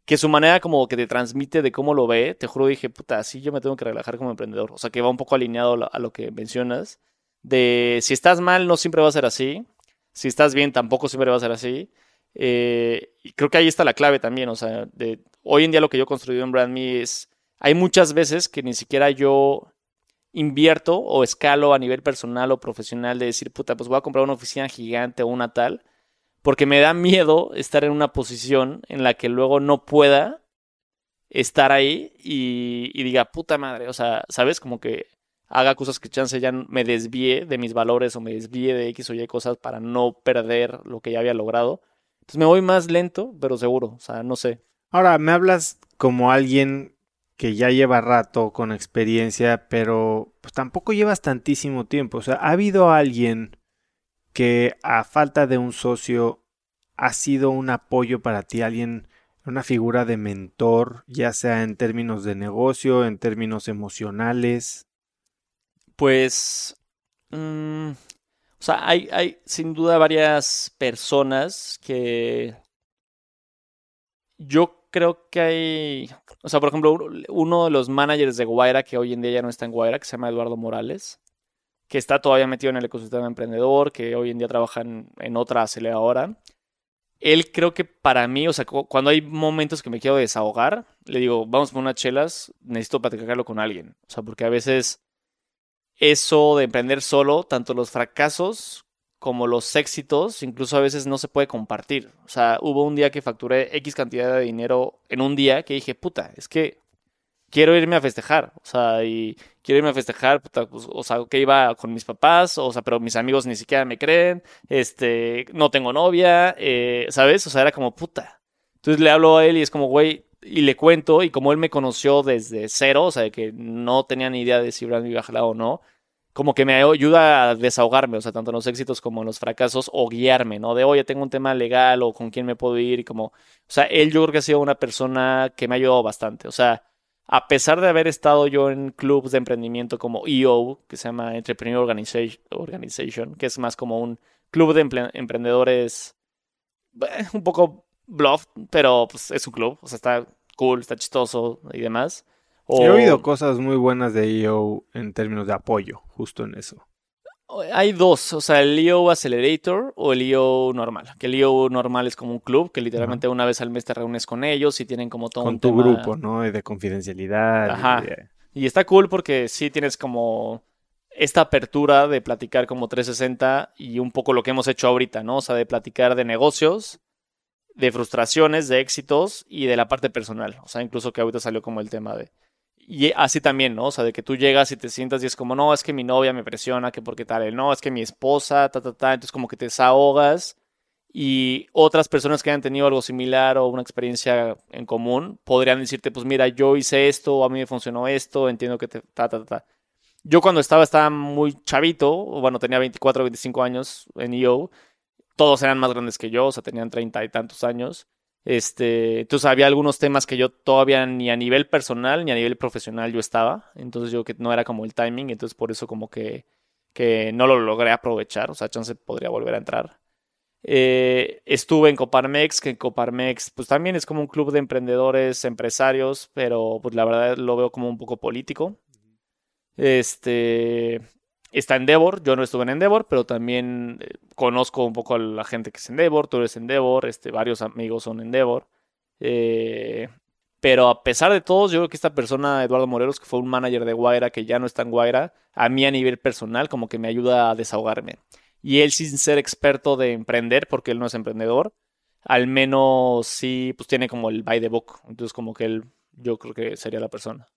que su manera como que te transmite de cómo lo ve, te juro, dije, puta, así yo me tengo que relajar como emprendedor. O sea, que va un poco alineado a lo que mencionas. De si estás mal, no siempre va a ser así. Si estás bien, tampoco siempre va a ser así. Eh, y creo que ahí está la clave también. O sea, de, hoy en día lo que yo he construido en BrandMe es. Hay muchas veces que ni siquiera yo invierto o escalo a nivel personal o profesional de decir, puta, pues voy a comprar una oficina gigante o una tal, porque me da miedo estar en una posición en la que luego no pueda estar ahí y, diga, puta madre, o sea, ¿sabes? Como que haga cosas que chance ya me desvíe de mis valores o me desvíe de X o Y cosas para no perder lo que ya había logrado. Entonces me voy más lento, pero seguro, o sea, no sé. Ahora, me hablas como alguien que ya lleva rato con experiencia, pero pues tampoco llevas tantísimo tiempo. O sea, ¿ha habido alguien que a falta de un socio ha sido un apoyo para ti, alguien, una figura de mentor, ya sea en términos de negocio, en términos emocionales? Pues... Mm, o sea, hay, hay sin duda varias personas que yo creo que hay, o sea, por ejemplo, uno de los managers de Guaira, que hoy en día ya no está en Guaira, que se llama Eduardo Morales, que está todavía metido en el ecosistema emprendedor, que hoy en día trabaja en, otra aceleradora. Él creo que para mí, o sea, cuando hay momentos que me quiero desahogar, le digo, vamos por unas chelas, necesito platicarlo con alguien. O sea, porque a veces eso de emprender solo, tanto los fracasos como los éxitos, incluso a veces no se puede compartir. O sea, hubo un día que facturé X cantidad de dinero en un día que dije, puta, es que quiero irme a festejar. O sea, y quiero irme a festejar, puta, pues, o sea, que iba con mis papás, o sea, pero mis amigos ni siquiera me creen, este, no tengo novia, eh, ¿sabes? O sea, era como, puta. Entonces le hablo a él y es como, güey, y le cuento, y como él me conoció desde cero, o sea, que no tenía ni idea de si Brand iba a o no, como que me ayuda a desahogarme, o sea, tanto en los éxitos como en los fracasos, o guiarme, ¿no? De, oye, tengo un tema legal o con quién me puedo ir, y como, o sea, él yo creo que ha sido una persona que me ha ayudado bastante, o sea, a pesar de haber estado yo en clubs de emprendimiento como EO, que se llama Entrepreneur Organization, que es más como un club de emprendedores eh, un poco bluff, pero pues es un club, o sea, está cool, está chistoso y demás. He oído cosas muy buenas de EO en términos de apoyo, justo en eso. Hay dos, o sea, el EO Accelerator o el EO normal. Que el EO normal es como un club que literalmente una vez al mes te reúnes con ellos y tienen como todo con un tu grupo, ¿no? De confidencialidad. Ajá. Y, está cool porque sí tienes como esta apertura de platicar como 360 y un poco lo que hemos hecho ahorita, ¿no? O sea, de platicar de negocios, de frustraciones, de éxitos y de la parte personal. O sea, incluso que ahorita salió como el tema de y así también, ¿no? O sea, de que tú llegas y te sientas y es como, no, es que mi novia me presiona, que porque tal, no, es que mi esposa, ta, ta, ta, entonces como que te desahogas y otras personas que hayan tenido algo similar o una experiencia en común podrían decirte, pues mira, yo hice esto, a mí me funcionó esto, entiendo que te, ta, ta, ta. Yo cuando estaba, estaba muy chavito, bueno, tenía 24 o 25 años en EO, todos eran más grandes que yo, o sea, tenían 30 y tantos años. Este, entonces había algunos temas que yo todavía ni a nivel personal ni a nivel profesional yo estaba. Entonces yo que no era como el timing, entonces por eso como que, que no lo logré aprovechar. O sea, chance podría volver a entrar. Eh, estuve en Coparmex, que en Coparmex pues también es como un club de emprendedores, empresarios, pero pues la verdad lo veo como un poco político. Este, está Endeavor, yo no estuve en Endeavor, pero también eh, conozco un poco a la gente que es Endeavor, tú eres Endeavor, este, varios amigos son Endeavor. Eh, pero a pesar de todos, yo creo que esta persona, Eduardo Morelos, que fue un manager de Guaira, que ya no está en Guaira, a mí a nivel personal como que me ayuda a desahogarme. Y él sin ser experto de emprender, porque él no es emprendedor, al menos sí, pues tiene como el by the book. Entonces como que él, yo creo que sería la persona.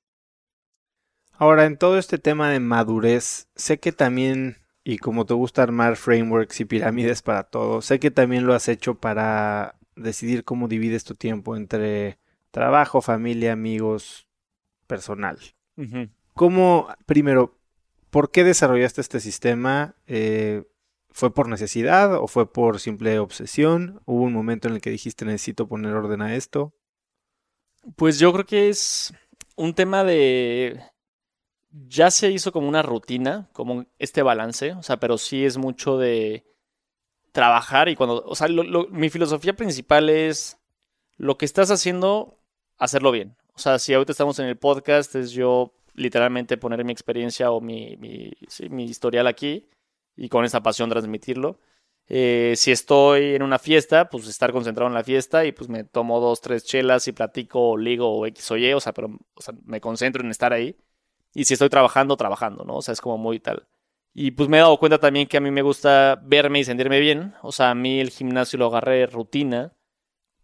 Ahora, en todo este tema de madurez, sé que también, y como te gusta armar frameworks y pirámides para todo, sé que también lo has hecho para decidir cómo divides tu tiempo entre trabajo, familia, amigos, personal. ¿Cómo, primero, por qué desarrollaste este sistema? Eh, ¿Fue por necesidad o fue por simple obsesión? ¿Hubo un momento en el que dijiste necesito poner orden a esto? Pues yo creo que es un tema de... Ya se hizo como una rutina, como este balance, o sea, pero sí es mucho de trabajar y cuando, o sea, mi filosofía principal es lo que estás haciendo, hacerlo bien. O sea, si ahorita estamos en el podcast, es yo literalmente poner mi experiencia o mi, mi, historial aquí y con esa pasión transmitirlo. Eh, si estoy en una fiesta, pues estar concentrado en la fiesta y pues me tomo dos, tres chelas y platico o ligo o X o Y, o sea, pero me concentro en estar ahí. Y si estoy trabajando, trabajando, ¿no? O sea, es como muy tal. Y pues me he dado cuenta también que a mí me gusta verme y sentirme bien. O sea, a mí el gimnasio lo agarré rutina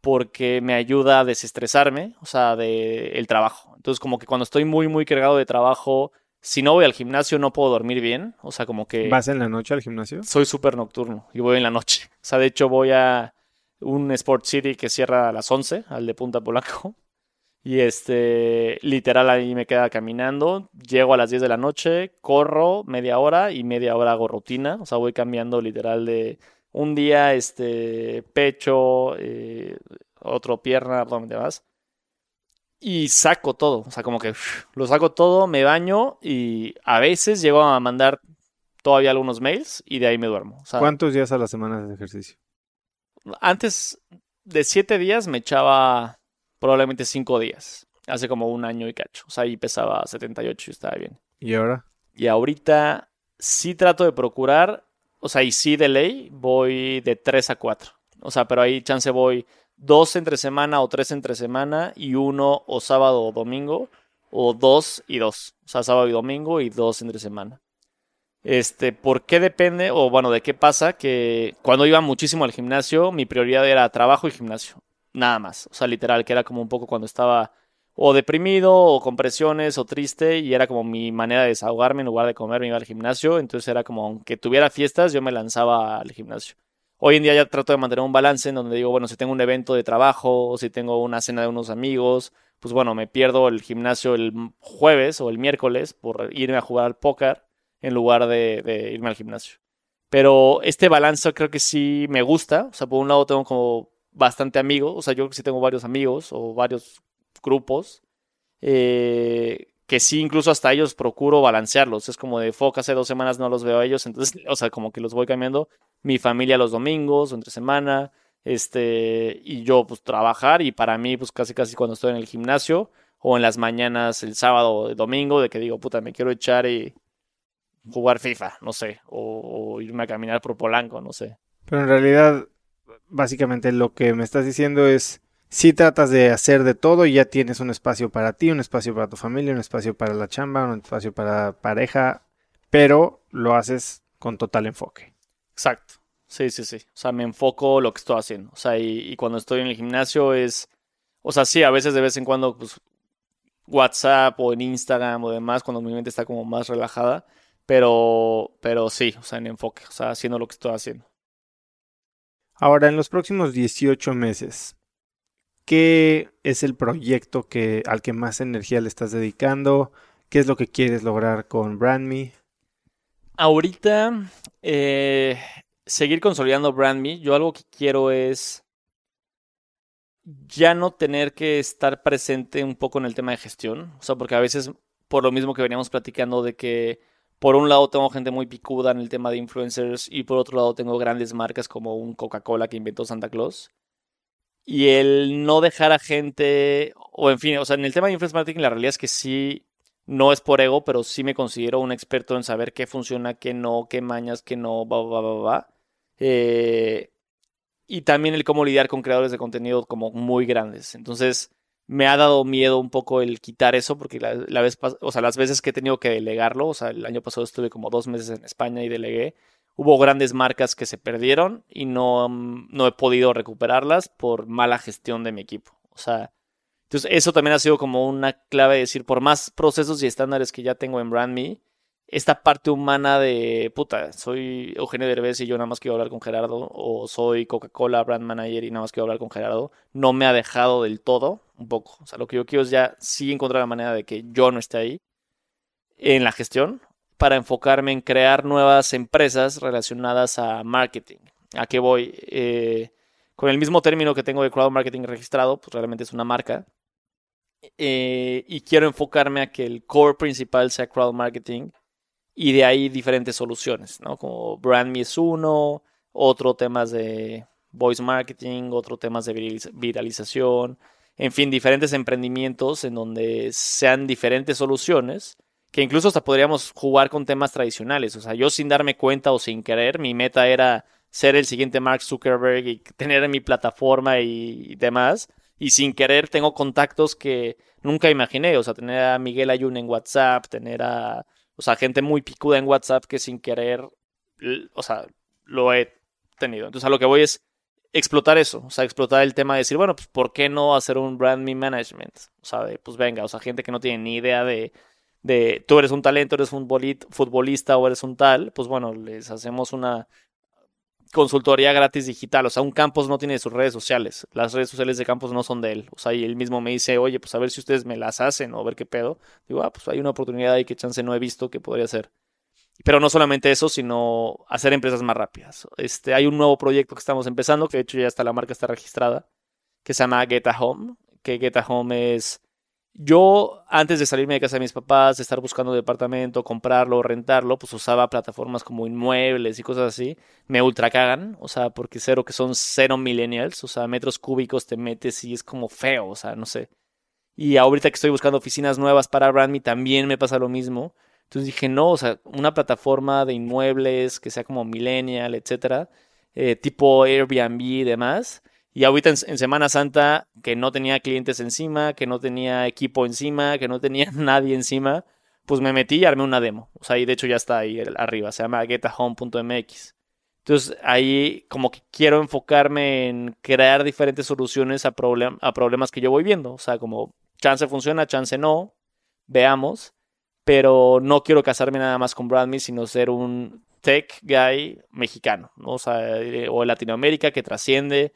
porque me ayuda a desestresarme, o sea, del el trabajo. Entonces, como que cuando estoy muy, muy cargado de trabajo, si no voy al gimnasio no puedo dormir bien. O sea, como que... ¿Vas en la noche al gimnasio? Soy súper nocturno y voy en la noche. O sea, de hecho voy a un Sport City que cierra a las 11, al de Punta Polanco. Y este, literal ahí me queda caminando. Llego a las 10 de la noche, corro media hora y media hora hago rutina. O sea, voy cambiando literal de un día, este, pecho, eh, otro pierna, abdomen, demás. Y saco todo. O sea, como que lo saco todo, me baño y a veces llego a mandar todavía algunos mails y de ahí me duermo. ¿Cuántos días a la semana de ejercicio? Antes de 7 días me echaba probablemente cinco días. Hace como un año y cacho. O sea, ahí pesaba 78 y estaba bien. ¿Y ahora? Y ahorita sí trato de procurar, o sea, y sí de ley, voy de 3 a 4. O sea, pero ahí chance voy dos entre semana o tres entre semana y uno o sábado o domingo o dos y dos. O sea, sábado y domingo y dos entre semana. Este, ¿por qué depende? O bueno, ¿de qué pasa? Que cuando iba muchísimo al gimnasio, mi prioridad era trabajo y gimnasio nada más. O sea, literal, que era como un poco cuando estaba o deprimido o con presiones o triste y era como mi manera de desahogarme en lugar de comer, me iba al gimnasio. Entonces era como, aunque tuviera fiestas, yo me lanzaba al gimnasio. Hoy en día ya trato de mantener un balance en donde digo, bueno, si tengo un evento de trabajo o si tengo una cena de unos amigos, pues bueno, me pierdo el gimnasio el jueves o el miércoles por irme a jugar al póker en lugar de, de irme al gimnasio. Pero este balance creo que sí me gusta. O sea, por un lado tengo como bastante amigo, o sea, yo sí tengo varios amigos o varios grupos, eh, que sí, incluso hasta ellos procuro balancearlos. Es como de foca, hace dos semanas no los veo a ellos, entonces, o sea, como que los voy cambiando. Mi familia los domingos o entre semana, este, y yo pues trabajar y para mí pues casi casi cuando estoy en el gimnasio o en las mañanas el sábado o el domingo de que digo, puta, me quiero echar y jugar FIFA, no sé, o, o irme a caminar por Polanco, no sé. Pero en realidad básicamente lo que me estás diciendo es, si tratas de hacer de todo y ya tienes un espacio para ti, un espacio para tu familia, un espacio para la chamba, un espacio para pareja, pero lo haces con total enfoque. Exacto. Sí, sí, sí. O sea, me enfoco lo que estoy haciendo. O sea, y, cuando estoy en el gimnasio es, o sea, sí, a veces de vez en cuando, pues, WhatsApp o en Instagram o demás, cuando mi mente está como más relajada, pero, pero sí, o sea, en enfoque, o sea, haciendo lo que estoy haciendo. Ahora, en los próximos 18 meses, ¿qué es el proyecto que, al que más energía le estás dedicando? ¿Qué es lo que quieres lograr con BrandMe? Ahorita, eh, seguir consolidando BrandMe. Yo algo que quiero es ya no tener que estar presente un poco en el tema de gestión. O sea, porque a veces, por lo mismo que veníamos platicando de que por un lado tengo gente muy picuda en el tema de influencers y por otro lado tengo grandes marcas como un Coca-Cola que inventó Santa Claus. Y el no dejar a gente, o en fin, o sea, en el tema de influencer marketing la realidad es que sí, no es por ego, pero sí me considero un experto en saber qué funciona, qué no, qué mañas, qué no, va, va, va, va. Eh, y también el cómo lidiar con creadores de contenido como muy grandes. Entonces, me ha dado miedo un poco el quitar eso, porque la, vez, o sea, las veces que he tenido que delegarlo, o sea, el año pasado estuve como dos meses en España y delegué, hubo grandes marcas que se perdieron y no, no he podido recuperarlas por mala gestión de mi equipo. O sea, entonces eso también ha sido como una clave de decir, por más procesos y estándares que ya tengo en BrandMe, esta parte humana de, puta, soy Eugenio Derbez y yo nada más quiero hablar con Gerardo, o soy Coca-Cola Brand Manager y nada más quiero hablar con Gerardo, no me ha dejado del todo, un poco. O sea, lo que yo quiero es ya sí encontrar la manera de que yo no esté ahí en la gestión, para enfocarme en crear nuevas empresas relacionadas a marketing. ¿A qué voy? Eh, con el mismo término que tengo de crowd marketing registrado, pues realmente es una marca. Eh, y quiero enfocarme a que el core principal sea crowd marketing y de ahí diferentes soluciones, ¿no? Como Brand Me es uno, otro temas de voice marketing, otro temas de viralización, en fin, diferentes emprendimientos en donde sean diferentes soluciones que incluso hasta podríamos jugar con temas tradicionales. O sea, yo sin darme cuenta o sin querer, mi meta era ser el siguiente Mark Zuckerberg y tener mi plataforma y, demás. Y sin querer tengo contactos que nunca imaginé. O sea, tener a Miguel Ayun en WhatsApp, tener a, o sea, gente muy picuda en WhatsApp que sin querer, o sea, lo he tenido. Entonces a lo que voy es explotar eso, o sea, explotar el tema de decir, bueno, pues ¿por qué no hacer un brand me management? O sea, de, pues venga, o sea, gente que no tiene ni idea de, de tú eres un talento, eres un futbolista o eres un tal, pues bueno, les hacemos una consultoría gratis digital. O sea, un campus no tiene sus redes sociales. Las redes sociales de campus no son de él. O sea, y él mismo me dice, oye, pues a ver si ustedes me las hacen o ver qué pedo. Digo, ah, pues hay una oportunidad ahí que chance no he visto que podría ser. Pero no solamente eso, sino hacer empresas más rápidas. Este, hay un nuevo proyecto que estamos empezando, que de hecho ya está la marca está registrada, que se llama Get a Home. Que Get a Home es yo, antes de salirme de casa de mis papás, de estar buscando departamento, comprarlo, rentarlo, pues usaba plataformas como inmuebles y cosas así. Me ultra cagan, o sea, porque cero que son cero millennials, o sea, metros cúbicos te metes y es como feo, o sea, no sé. Y ahorita que estoy buscando oficinas nuevas para Brandme también me pasa lo mismo. Entonces dije, no, o sea, una plataforma de inmuebles que sea como millennial, etcétera, eh, tipo Airbnb y demás y ahorita en, Semana Santa, que no tenía clientes encima, que no tenía equipo encima, que no tenía nadie encima, pues me metí y armé una demo. O sea, y de hecho ya está ahí arriba, se llama getahome.mx. Entonces ahí como que quiero enfocarme en crear diferentes soluciones a, a problemas que yo voy viendo. O sea, como chance funciona, chance no, veamos. Pero no quiero casarme nada más con BrandMe, sino ser un tech guy mexicano, ¿no? o sea, eh, o Latinoamérica que trasciende,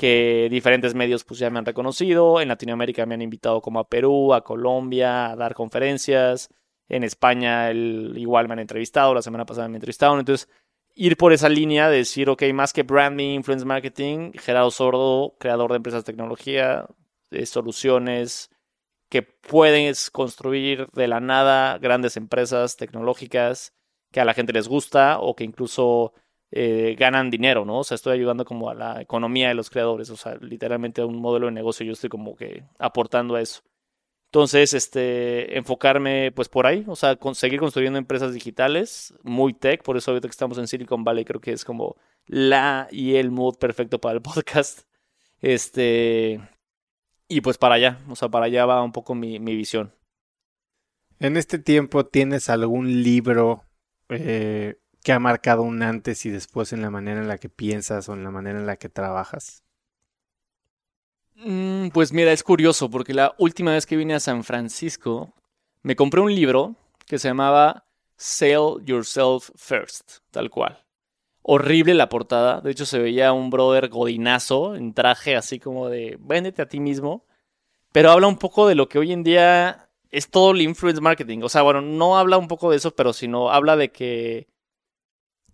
que diferentes medios pues ya me han reconocido. En Latinoamérica me han invitado como a Perú, a Colombia, a dar conferencias. En España igual me han entrevistado, la semana pasada me entrevistaron. Entonces, ir por esa línea de decir, ok, más que branding, influence marketing, Gerardo Sordo, creador de empresas de tecnología, de soluciones que puedes construir de la nada grandes empresas tecnológicas que a la gente les gusta o que incluso eh, ganan dinero, ¿no? O sea, estoy ayudando como a la economía de los creadores, o sea, literalmente a un modelo de negocio yo estoy como que aportando a eso. Entonces, este, enfocarme pues por ahí, o sea, seguir construyendo empresas digitales, muy tech, por eso ahorita que estamos en Silicon Valley creo que es como la y el mood perfecto para el podcast. Este, y pues para allá, o sea, para allá va un poco mi, mi visión. En este tiempo, ¿tienes algún libro eh, que ha marcado un antes y después en la manera en la que piensas o en la manera en la que trabajas? Mm, pues mira, es curioso porque la última vez que vine a San Francisco me compré un libro que se llamaba Sell Yourself First, tal cual. Horrible la portada, de hecho se veía un brother godinazo en traje así como de véndete a ti mismo, pero habla un poco de lo que hoy en día es todo el influence marketing. O sea, bueno, no habla un poco de eso, pero sino habla de que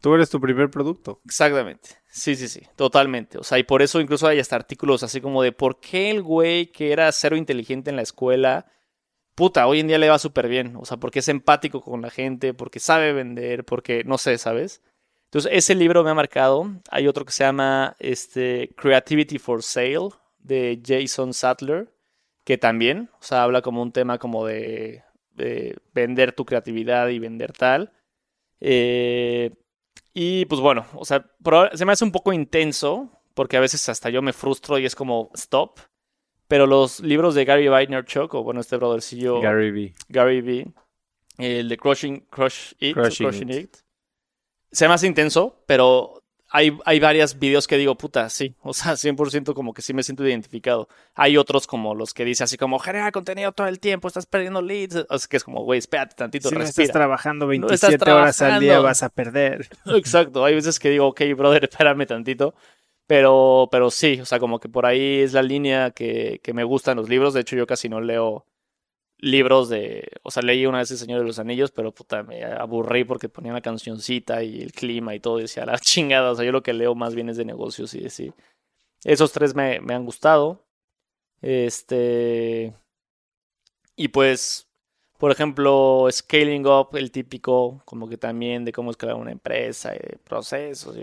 Tú eres tu primer producto. Exactamente. Sí, sí, sí, totalmente. O sea, y por eso incluso hay hasta artículos así como de por qué el güey que era cero inteligente en la escuela, puta, hoy en día le va súper bien. O sea, porque es empático con la gente, porque sabe vender, porque no sé, ¿sabes? Entonces, ese libro me ha marcado. Hay otro que se llama este, Creativity for Sale de Jason Sattler, que también, o sea, habla como un tema como de, de vender tu creatividad y vender tal. Eh, y pues bueno, o sea, se me hace un poco intenso, porque a veces hasta yo me frustro y es como stop. Pero los libros de Gary Vaynerchuk, o bueno, este brothercillo. Gary V. Gary V. El de Crushing, Crush It, Crushing, It. Se me hace intenso, pero hay, hay varios videos que digo, puta, sí, o sea, 100% como que sí me siento identificado. Hay otros como los que dice así como, genera contenido todo el tiempo, estás perdiendo leads. O sea, que es como, güey, espérate tantito, si no estás trabajando 27 horas al día, vas a perder. Exacto, hay veces que digo, ok, brother, espérame tantito. Pero, pero sí, o sea, como que por ahí es la línea que, que me gustan los libros. De hecho, yo casi no leo libros de, o sea, leí una vez El Señor de los Anillos, pero puta, me aburrí porque ponía la cancioncita y el clima y todo, decía, la chingada, o sea, yo lo que leo más bien es de negocios y sí. Esos tres me, me han gustado. Este... Y pues, por ejemplo, Scaling Up, el típico, como que también de cómo escalar una empresa y de procesos.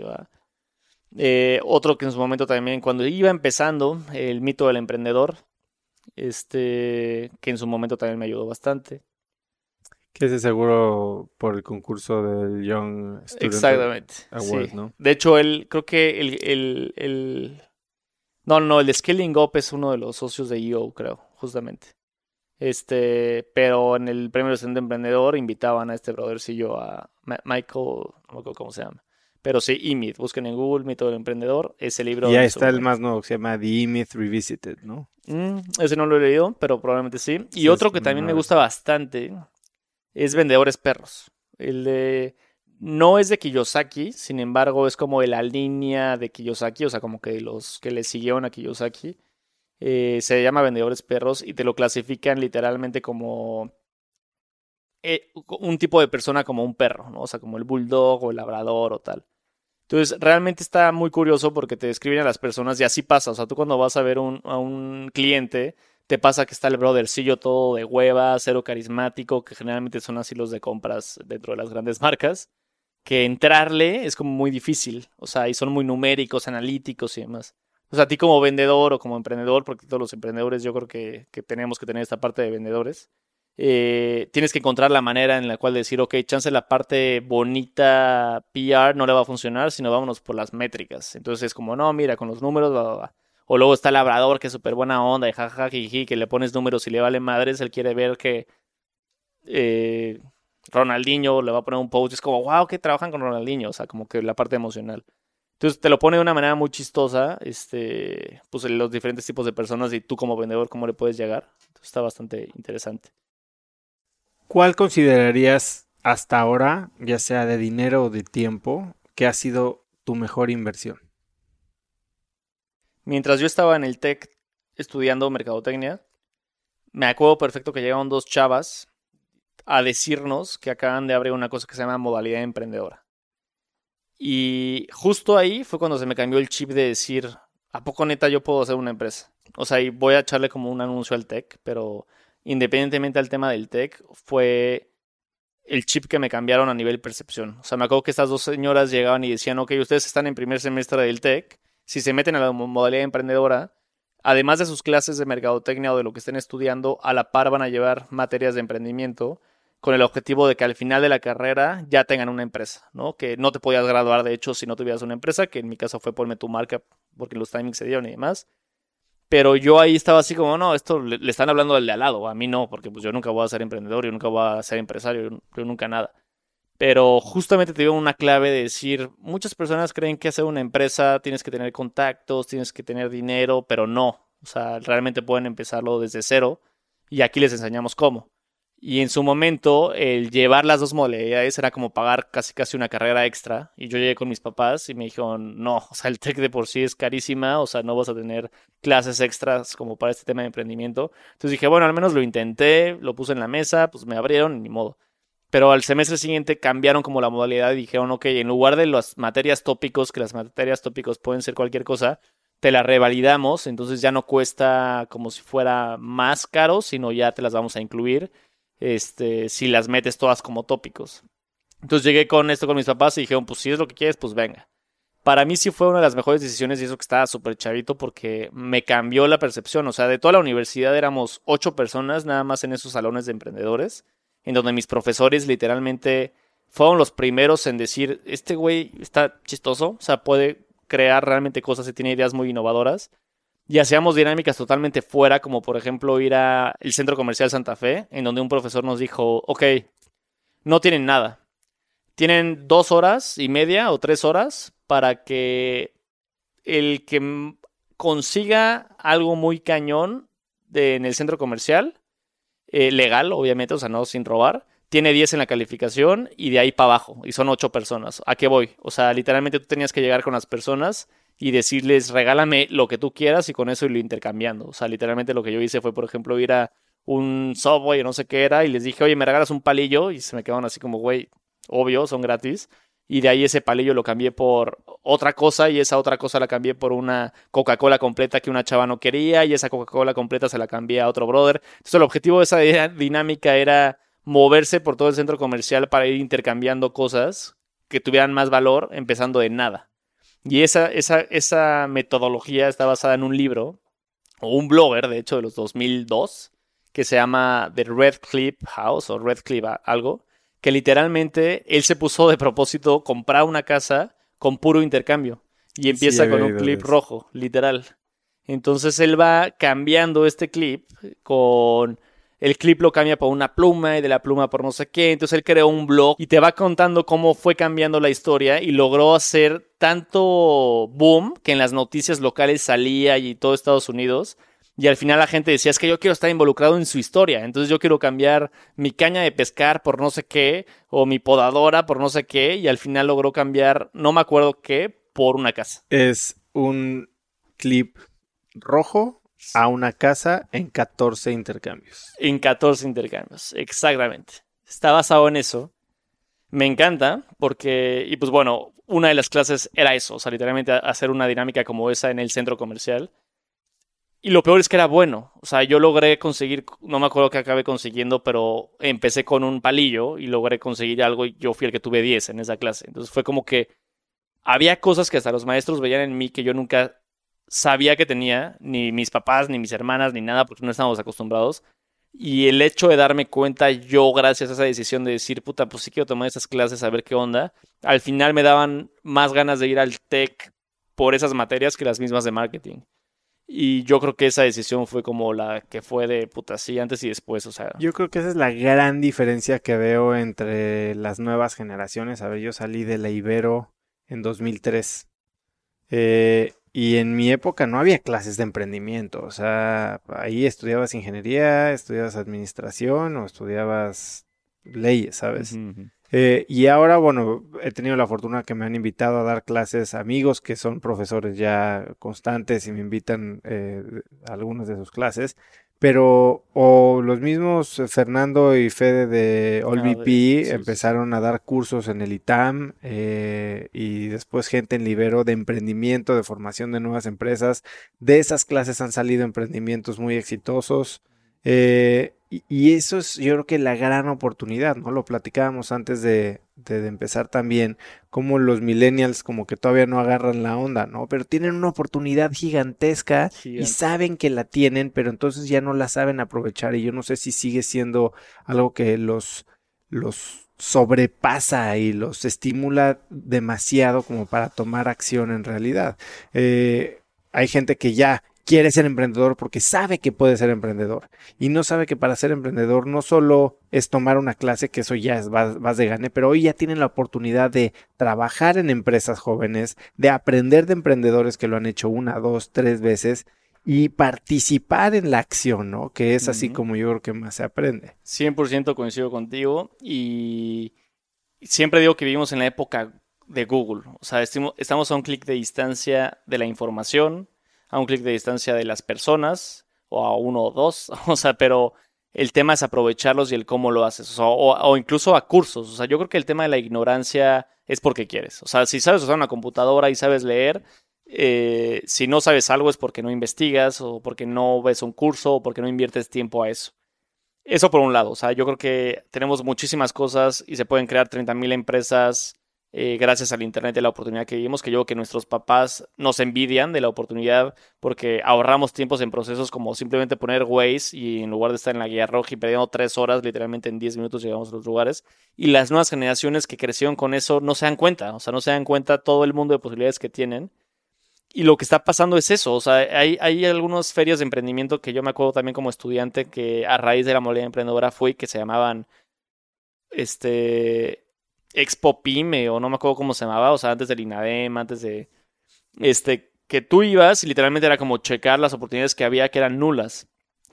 Eh, otro que en su momento también, cuando iba empezando, el mito del emprendedor, este, que en su momento también me ayudó bastante. Que ese seguro por el concurso del Young Student Exactamente. ¿no? De hecho, él, creo que el, el, el, No, no, el de Scaling Up es uno de los socios de EO, creo, justamente. Este, pero en el premio de emprendedor invitaban a este brothercillo a Michael, no me acuerdo cómo se llama. Pero sí, E-Myth, busquen en Google Mito del Emprendedor, ese libro. Y ahí está el más nuevo que se llama The E-Myth Revisited, ¿no? Mm, ese no lo he leído, pero probablemente sí. Y otro que también me gusta bastante es Vendedores Perros. El de. No es de Kiyosaki, sin embargo, es como de la línea de Kiyosaki, o sea, como que los que le siguieron a Kiyosaki. Eh, se llama Vendedores Perros y te lo clasifican literalmente como eh, un tipo de persona como un perro, ¿no? O sea, como el bulldog o el labrador o tal. Entonces, realmente está muy curioso porque te describen a las personas y así pasa. O sea, tú cuando vas a ver un, a un cliente, te pasa que está el brothercillo todo de hueva, cero carismático, que generalmente son así los de compras dentro de las grandes marcas, que entrarle es como muy difícil. O sea, y son muy numéricos, analíticos y demás. O sea, a ti como vendedor o como emprendedor, porque todos los emprendedores yo creo que, que tenemos que tener esta parte de vendedores, eh, tienes que encontrar la manera en la cual decir, ok, chance la parte bonita PR no le va a funcionar, sino vámonos por las métricas. Entonces es como, no, mira, con los números, o luego está labrador, que es súper buena onda, y jajaja, que le pones números y le vale madres, él quiere ver que eh, Ronaldinho le va a poner un post, es como, wow, que trabajan con Ronaldinho, o sea, como que la parte emocional. Entonces te lo pone de una manera muy chistosa, este, pues los diferentes tipos de personas y tú como vendedor, cómo le puedes llegar. Entonces está bastante interesante. ¿Cuál considerarías hasta ahora, ya sea de dinero o de tiempo, que ha sido tu mejor inversión? Mientras yo estaba en el TEC estudiando mercadotecnia, me acuerdo perfecto que llegaron dos chavas a decirnos que acaban de abrir una cosa que se llama modalidad emprendedora. Y justo ahí fue cuando se me cambió el chip de decir, ¿a poco neta yo puedo hacer una empresa? O sea, y voy a echarle como un anuncio al TEC, pero independientemente del tema del tech, fue el chip que me cambiaron a nivel percepción. O sea, me acuerdo que estas dos señoras llegaban y decían, ok, ustedes están en primer semestre del tech, si se meten a la modalidad emprendedora, además de sus clases de mercadotecnia o de lo que estén estudiando, a la par van a llevar materias de emprendimiento con el objetivo de que al final de la carrera ya tengan una empresa, ¿no? Que no te podías graduar, de hecho, si no tuvieras una empresa, que en mi caso fue ponme tu marca porque los timings se dieron y demás. Pero yo ahí estaba así como, no, esto le, están hablando del de al lado, a mí no, porque pues yo nunca voy a ser emprendedor, yo nunca voy a ser empresario, yo, nunca nada. Pero justamente te digo una clave de decir, muchas personas creen que hacer una empresa tienes que tener contactos, tienes que tener dinero, pero no. O sea, realmente pueden empezarlo desde cero y aquí les enseñamos cómo. Y en su momento, el llevar las dos modalidades era como pagar casi casi una carrera extra. Y yo llegué con mis papás y me dijeron, no, o sea, el TEC de por sí es carísima, o sea, no vas a tener clases extras como para este tema de emprendimiento. Entonces dije, bueno, al menos lo intenté, lo puse en la mesa, pues me abrieron, ni modo. Pero al semestre siguiente cambiaron como la modalidad y dijeron, ok, en lugar de las materias tópicos, que las materias tópicos pueden ser cualquier cosa, te la revalidamos, entonces ya no cuesta como si fuera más caro, sino ya te las vamos a incluir este, si las metes todas como tópicos. Entonces llegué con esto con mis papás y dijeron, pues si es lo que quieres, pues venga. Para mí sí fue una de las mejores decisiones y eso que estaba súper chavito porque me cambió la percepción. O sea, de toda la universidad éramos ocho personas nada más en esos salones de emprendedores, en donde mis profesores literalmente fueron los primeros en decir, este güey está chistoso, o sea, puede crear realmente cosas y tiene ideas muy innovadoras y hacíamos dinámicas totalmente fuera, como por ejemplo ir al centro comercial Santa Fe, en donde un profesor nos dijo, ok, no tienen nada. Tienen dos horas y media o tres horas para que el que consiga algo muy cañón de, en el centro comercial, eh, legal, obviamente, o sea, no sin robar, tiene 10 en la calificación y de ahí para abajo, y son ocho personas. ¿A qué voy? O sea, literalmente tú tenías que llegar con las personas y decirles, regálame lo que tú quieras y con eso irlo intercambiando. O sea, literalmente lo que yo hice fue, por ejemplo, ir a un Subway o no sé qué era y les dije, oye, ¿me regalas un palillo? Y se me quedaron así como, güey, obvio, son gratis. Y de ahí ese palillo lo cambié por otra cosa y esa otra cosa la cambié por una Coca-Cola completa que una chava no quería y esa Coca-Cola completa se la cambié a otro brother. Entonces el objetivo de esa dinámica era moverse por todo el centro comercial para ir intercambiando cosas que tuvieran más valor empezando de nada. Y esa, esa, esa metodología está basada en un libro, o un blogger, de hecho, de los 2002, que se llama The Red Clip House, o Red Clip algo, que literalmente él se puso de propósito comprar una casa con puro intercambio. Y empieza con un clip rojo, literal. Entonces él va cambiando este clip con el clip lo cambia por una pluma y de la pluma por no sé qué. Entonces él creó un blog y te va contando cómo fue cambiando la historia y logró hacer tanto boom que en las noticias locales salía y todo Estados Unidos. Y al final la gente decía, es que yo quiero estar involucrado en su historia, entonces yo quiero cambiar mi caña de pescar por no sé qué, o mi podadora por no sé qué, y al final logró cambiar, no me acuerdo qué, por una casa. Es un clip rojo a una casa en 14 intercambios. En 14 intercambios, exactamente. Está basado en eso. Me encanta porque, y pues bueno, una de las clases era eso, o literalmente hacer una dinámica como esa en el centro comercial. Y lo peor es que era bueno. O sea, yo logré conseguir, no me acuerdo qué acabé consiguiendo, pero empecé con un palillo y logré conseguir algo y yo fui el que tuve 10 en esa clase. Entonces fue como que había cosas que hasta los maestros veían en mí que yo nunca sabía que tenía, ni mis papás, ni mis hermanas, ni nada, porque no estábamos acostumbrados. Y el hecho de darme cuenta yo, gracias a esa decisión de decir, puta, pues sí quiero tomar esas clases, a ver qué onda, al final me daban más ganas de ir al TEC por esas materias que las mismas de marketing. Y yo creo que esa decisión fue como la que fue de puta, sí, antes y después, o sea. Yo creo que esa es la gran diferencia que veo entre las nuevas generaciones. A ver, yo salí de la Ibero en 2003. Eh, y en mi época no había clases de emprendimiento, o sea, ahí estudiabas ingeniería, estudiabas administración o estudiabas leyes, ¿sabes? Eh, y ahora, bueno, he tenido la fortuna que me han invitado a dar clases amigos que son profesores ya constantes y me invitan eh, a algunas de sus clases pero o los mismos Fernando y Fede de OllVP empezaron a dar cursos en el ITAM eh, y después gente en Libero de emprendimiento, de formación de nuevas empresas. De esas clases han salido emprendimientos muy exitosos. Eh, y, eso es yo creo que la gran oportunidad, ¿no? Lo platicábamos antes de, de, empezar también, como los millennials como que todavía no agarran la onda, ¿no? Pero tienen una oportunidad gigantesca y saben que la tienen, pero entonces ya no la saben aprovechar y yo no sé si sigue siendo algo que los, los sobrepasa y los estimula demasiado como para tomar acción en realidad. Eh, hay gente que ya quiere ser emprendedor porque sabe que puede ser emprendedor y no sabe que para ser emprendedor no solo es tomar una clase, que eso ya es vas, de gane, pero hoy ya tienen la oportunidad de trabajar en empresas jóvenes, de aprender de emprendedores que lo han hecho una, dos, tres veces y participar en la acción, ¿no? Que es así como yo creo que más se aprende. 100% coincido contigo y siempre digo que vivimos en la época de Google, o sea, estamos a un clic de distancia de la información, a un clic de distancia de las personas, o a uno o dos, o sea, pero el tema es aprovecharlos y el cómo lo haces, o, incluso a cursos, o sea, yo creo que el tema de la ignorancia es porque quieres, o sea, si sabes usar una computadora y sabes leer, eh, si no sabes algo es porque no investigas, o porque no ves un curso, o porque no inviertes tiempo a eso. Eso por un lado, o sea, yo creo que tenemos muchísimas cosas y se pueden crear 30.000 empresas eh, gracias al Internet y la oportunidad que vivimos, que yo que nuestros papás nos envidian de la oportunidad porque ahorramos tiempos en procesos como simplemente poner Waze y en lugar de estar en la guía roja y perdiendo tres horas, literalmente en diez minutos llegamos a los lugares. Y las nuevas generaciones que crecieron con eso no se dan cuenta, o sea, no se dan cuenta todo el mundo de posibilidades que tienen. Y lo que está pasando es eso, o sea, hay, hay algunas ferias de emprendimiento que yo me acuerdo también como estudiante que a raíz de la modalidad emprendedora fui, que se llamaban, este, Expo Pyme o no me acuerdo cómo se llamaba, o sea, antes del INADEM, antes de este que tú ibas y literalmente era como checar las oportunidades que había que eran nulas.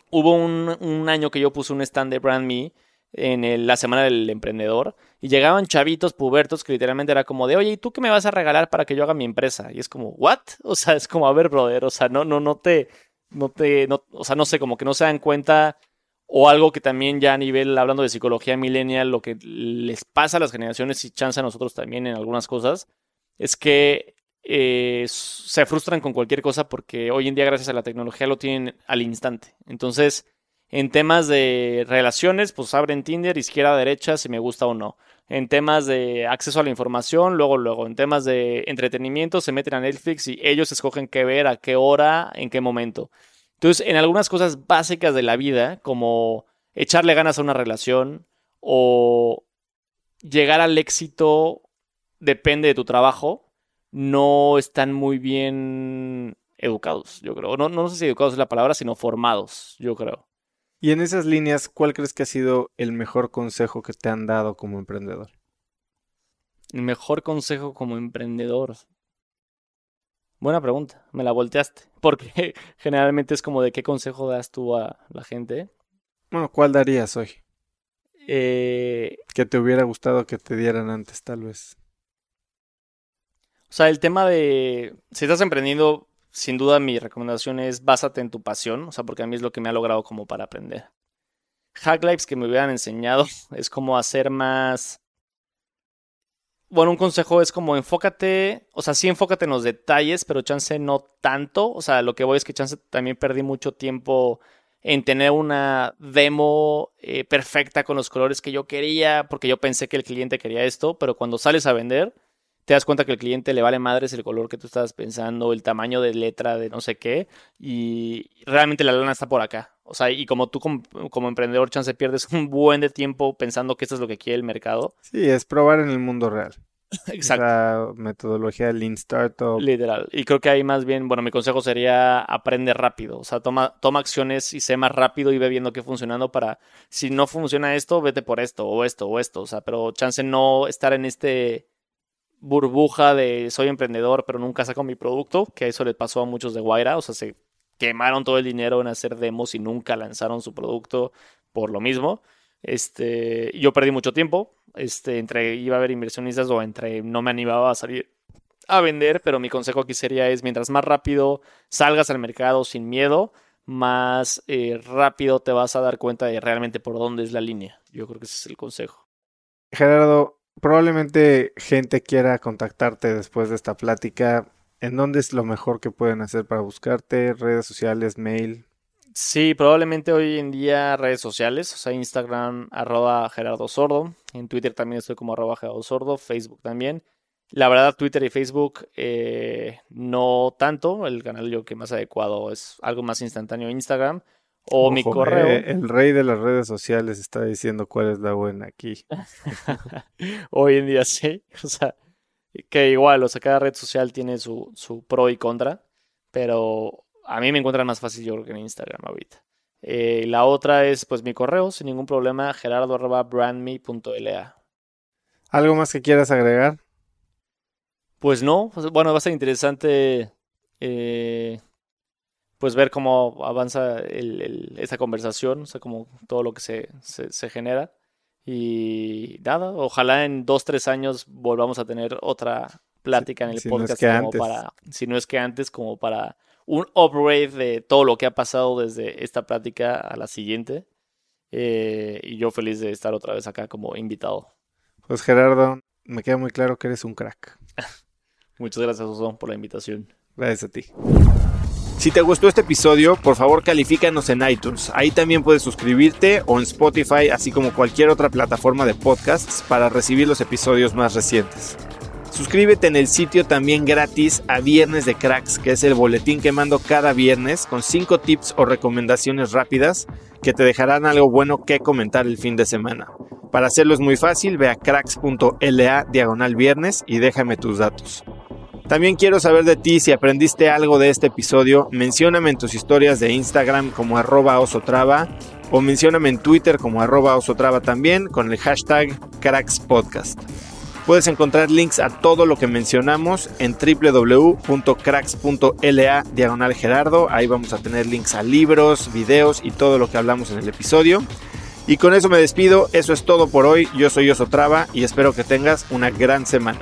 Hubo un, año que yo puse un stand de Brand Me en la semana del emprendedor y llegaban chavitos pubertos que literalmente era como de, oye, ¿y tú qué me vas a regalar para que yo haga mi empresa? Y es como, ¿what? O sea, es como, a ver, brother, o sea, no, no, no te, no te, no, o sea, no sé, como que no se dan cuenta O algo que también ya a nivel, hablando de psicología millennial, lo que les pasa a las generaciones y chance a nosotros también en algunas cosas, es que eh, se frustran con cualquier cosa porque hoy en día gracias a la tecnología lo tienen al instante. Entonces, en temas de relaciones, pues abren Tinder izquierda, derecha, si me gusta o no. En temas de acceso a la información, luego, luego. En temas de entretenimiento, se meten a Netflix y ellos escogen qué ver, a qué hora, en qué momento. Entonces, en algunas cosas básicas de la vida, como echarle ganas a una relación o llegar al éxito depende de tu trabajo, no están muy bien educados, yo creo. No, no sé si educados es la palabra, sino formados, yo creo. Y en esas líneas, ¿cuál crees que ha sido el mejor consejo que te han dado como emprendedor? El mejor consejo como emprendedor. Buena pregunta, me la volteaste. Porque generalmente es como de qué consejo das tú a la gente. Bueno, ¿cuál darías hoy? Eh, que te hubiera gustado que te dieran antes, tal vez. O sea, el tema de si estás emprendiendo, sin duda mi recomendación es básate en tu pasión, o sea, porque a mí es lo que me ha logrado como para aprender. Hack Lives que me hubieran enseñado es como hacer más... Bueno, un consejo es como enfócate, o sea, sí enfócate en los detalles, pero chance no tanto. O sea, lo que voy es que chance también perdí mucho tiempo en tener una demo eh, perfecta con los colores que yo quería, porque yo pensé que el cliente quería esto, pero cuando sales a vender, te das cuenta que el cliente le vale madres el color que tú estabas pensando, el tamaño de letra de no sé qué, y realmente la lana está por acá. O sea, y como tú como, emprendedor, chance pierdes un buen de tiempo pensando que esto es lo que quiere el mercado. Sí, es probar en el mundo real. Exacto. La metodología Lean Startup. Literal. Y creo que ahí más bien, bueno, mi consejo sería aprende rápido. O sea, toma, toma acciones y sé más rápido y ve viendo qué funcionando para, si no funciona esto, vete por esto, o esto, o esto. O sea, pero chance no estar en este burbuja de soy emprendedor, pero nunca saco mi producto, que eso le pasó a muchos de Guaira, o sea, se quemaron todo el dinero en hacer demos y nunca lanzaron su producto por lo mismo. Este, yo perdí mucho tiempo, este, entre iba a haber inversionistas o entre no me animaba a salir a vender, pero mi consejo aquí sería es mientras más rápido salgas al mercado sin miedo, más eh, rápido te vas a dar cuenta de realmente por dónde es la línea. Yo creo que ese es el consejo. Gerardo, probablemente gente quiera contactarte después de esta plática. ¿En dónde es lo mejor que pueden hacer para buscarte? ¿Redes sociales, mail? Sí, probablemente hoy en día redes sociales, o sea, Instagram, arroba Gerardo Sordo, en Twitter también estoy como arroba Gerardo Sordo, Facebook también. La verdad, Twitter y Facebook eh, no tanto, el canal yo que más adecuado es algo más instantáneo Instagram, o mi correo. Eh, el rey de las redes sociales está diciendo cuál es la buena aquí. Hoy en día sí. O sea, que igual, o sea, cada red social tiene su, su pro y contra. Pero a mí me encuentra más fácil yo creo que en Instagram ahorita. Eh, la otra es pues mi correo, sin ningún problema, gerardo.brandme.la. ¿Algo más que quieras agregar? Pues no, bueno, va a ser interesante eh, pues ver cómo avanza el, esta conversación, o sea, como todo lo que se, se, genera. Y nada, ojalá en dos, tres años volvamos a tener otra plática en el podcast como para, si no es que antes, como para un upgrade de todo lo que ha pasado desde esta plática a la siguiente. Eh, y yo feliz de estar otra vez acá como invitado. Pues Gerardo, me queda muy claro que eres un crack. Muchas gracias, Oso, por la invitación. Gracias a ti. Si te gustó este episodio, por favor califícanos en iTunes. Ahí también puedes suscribirte o en Spotify, así como cualquier otra plataforma de podcasts para recibir los episodios más recientes. Suscríbete en el sitio también gratis a Viernes de Cracks, que es el boletín que mando cada viernes con 5 tips o recomendaciones rápidas que te dejarán algo bueno que comentar el fin de semana. Para hacerlo es muy fácil, ve a cracks.la diagonal viernes y déjame tus datos. También quiero saber de ti si aprendiste algo de este episodio. Mencióname en tus historias de Instagram como arroba osotrava o mencióname en Twitter como arroba osotrava también con el hashtag crackspodcast. Puedes encontrar links a todo lo que mencionamos en www.cracks.la diagonal Gerardo. Ahí vamos a tener links a libros, videos y todo lo que hablamos en el episodio. Y con eso me despido. Eso es todo por hoy. Yo soy Osotrava y espero que tengas una gran semana.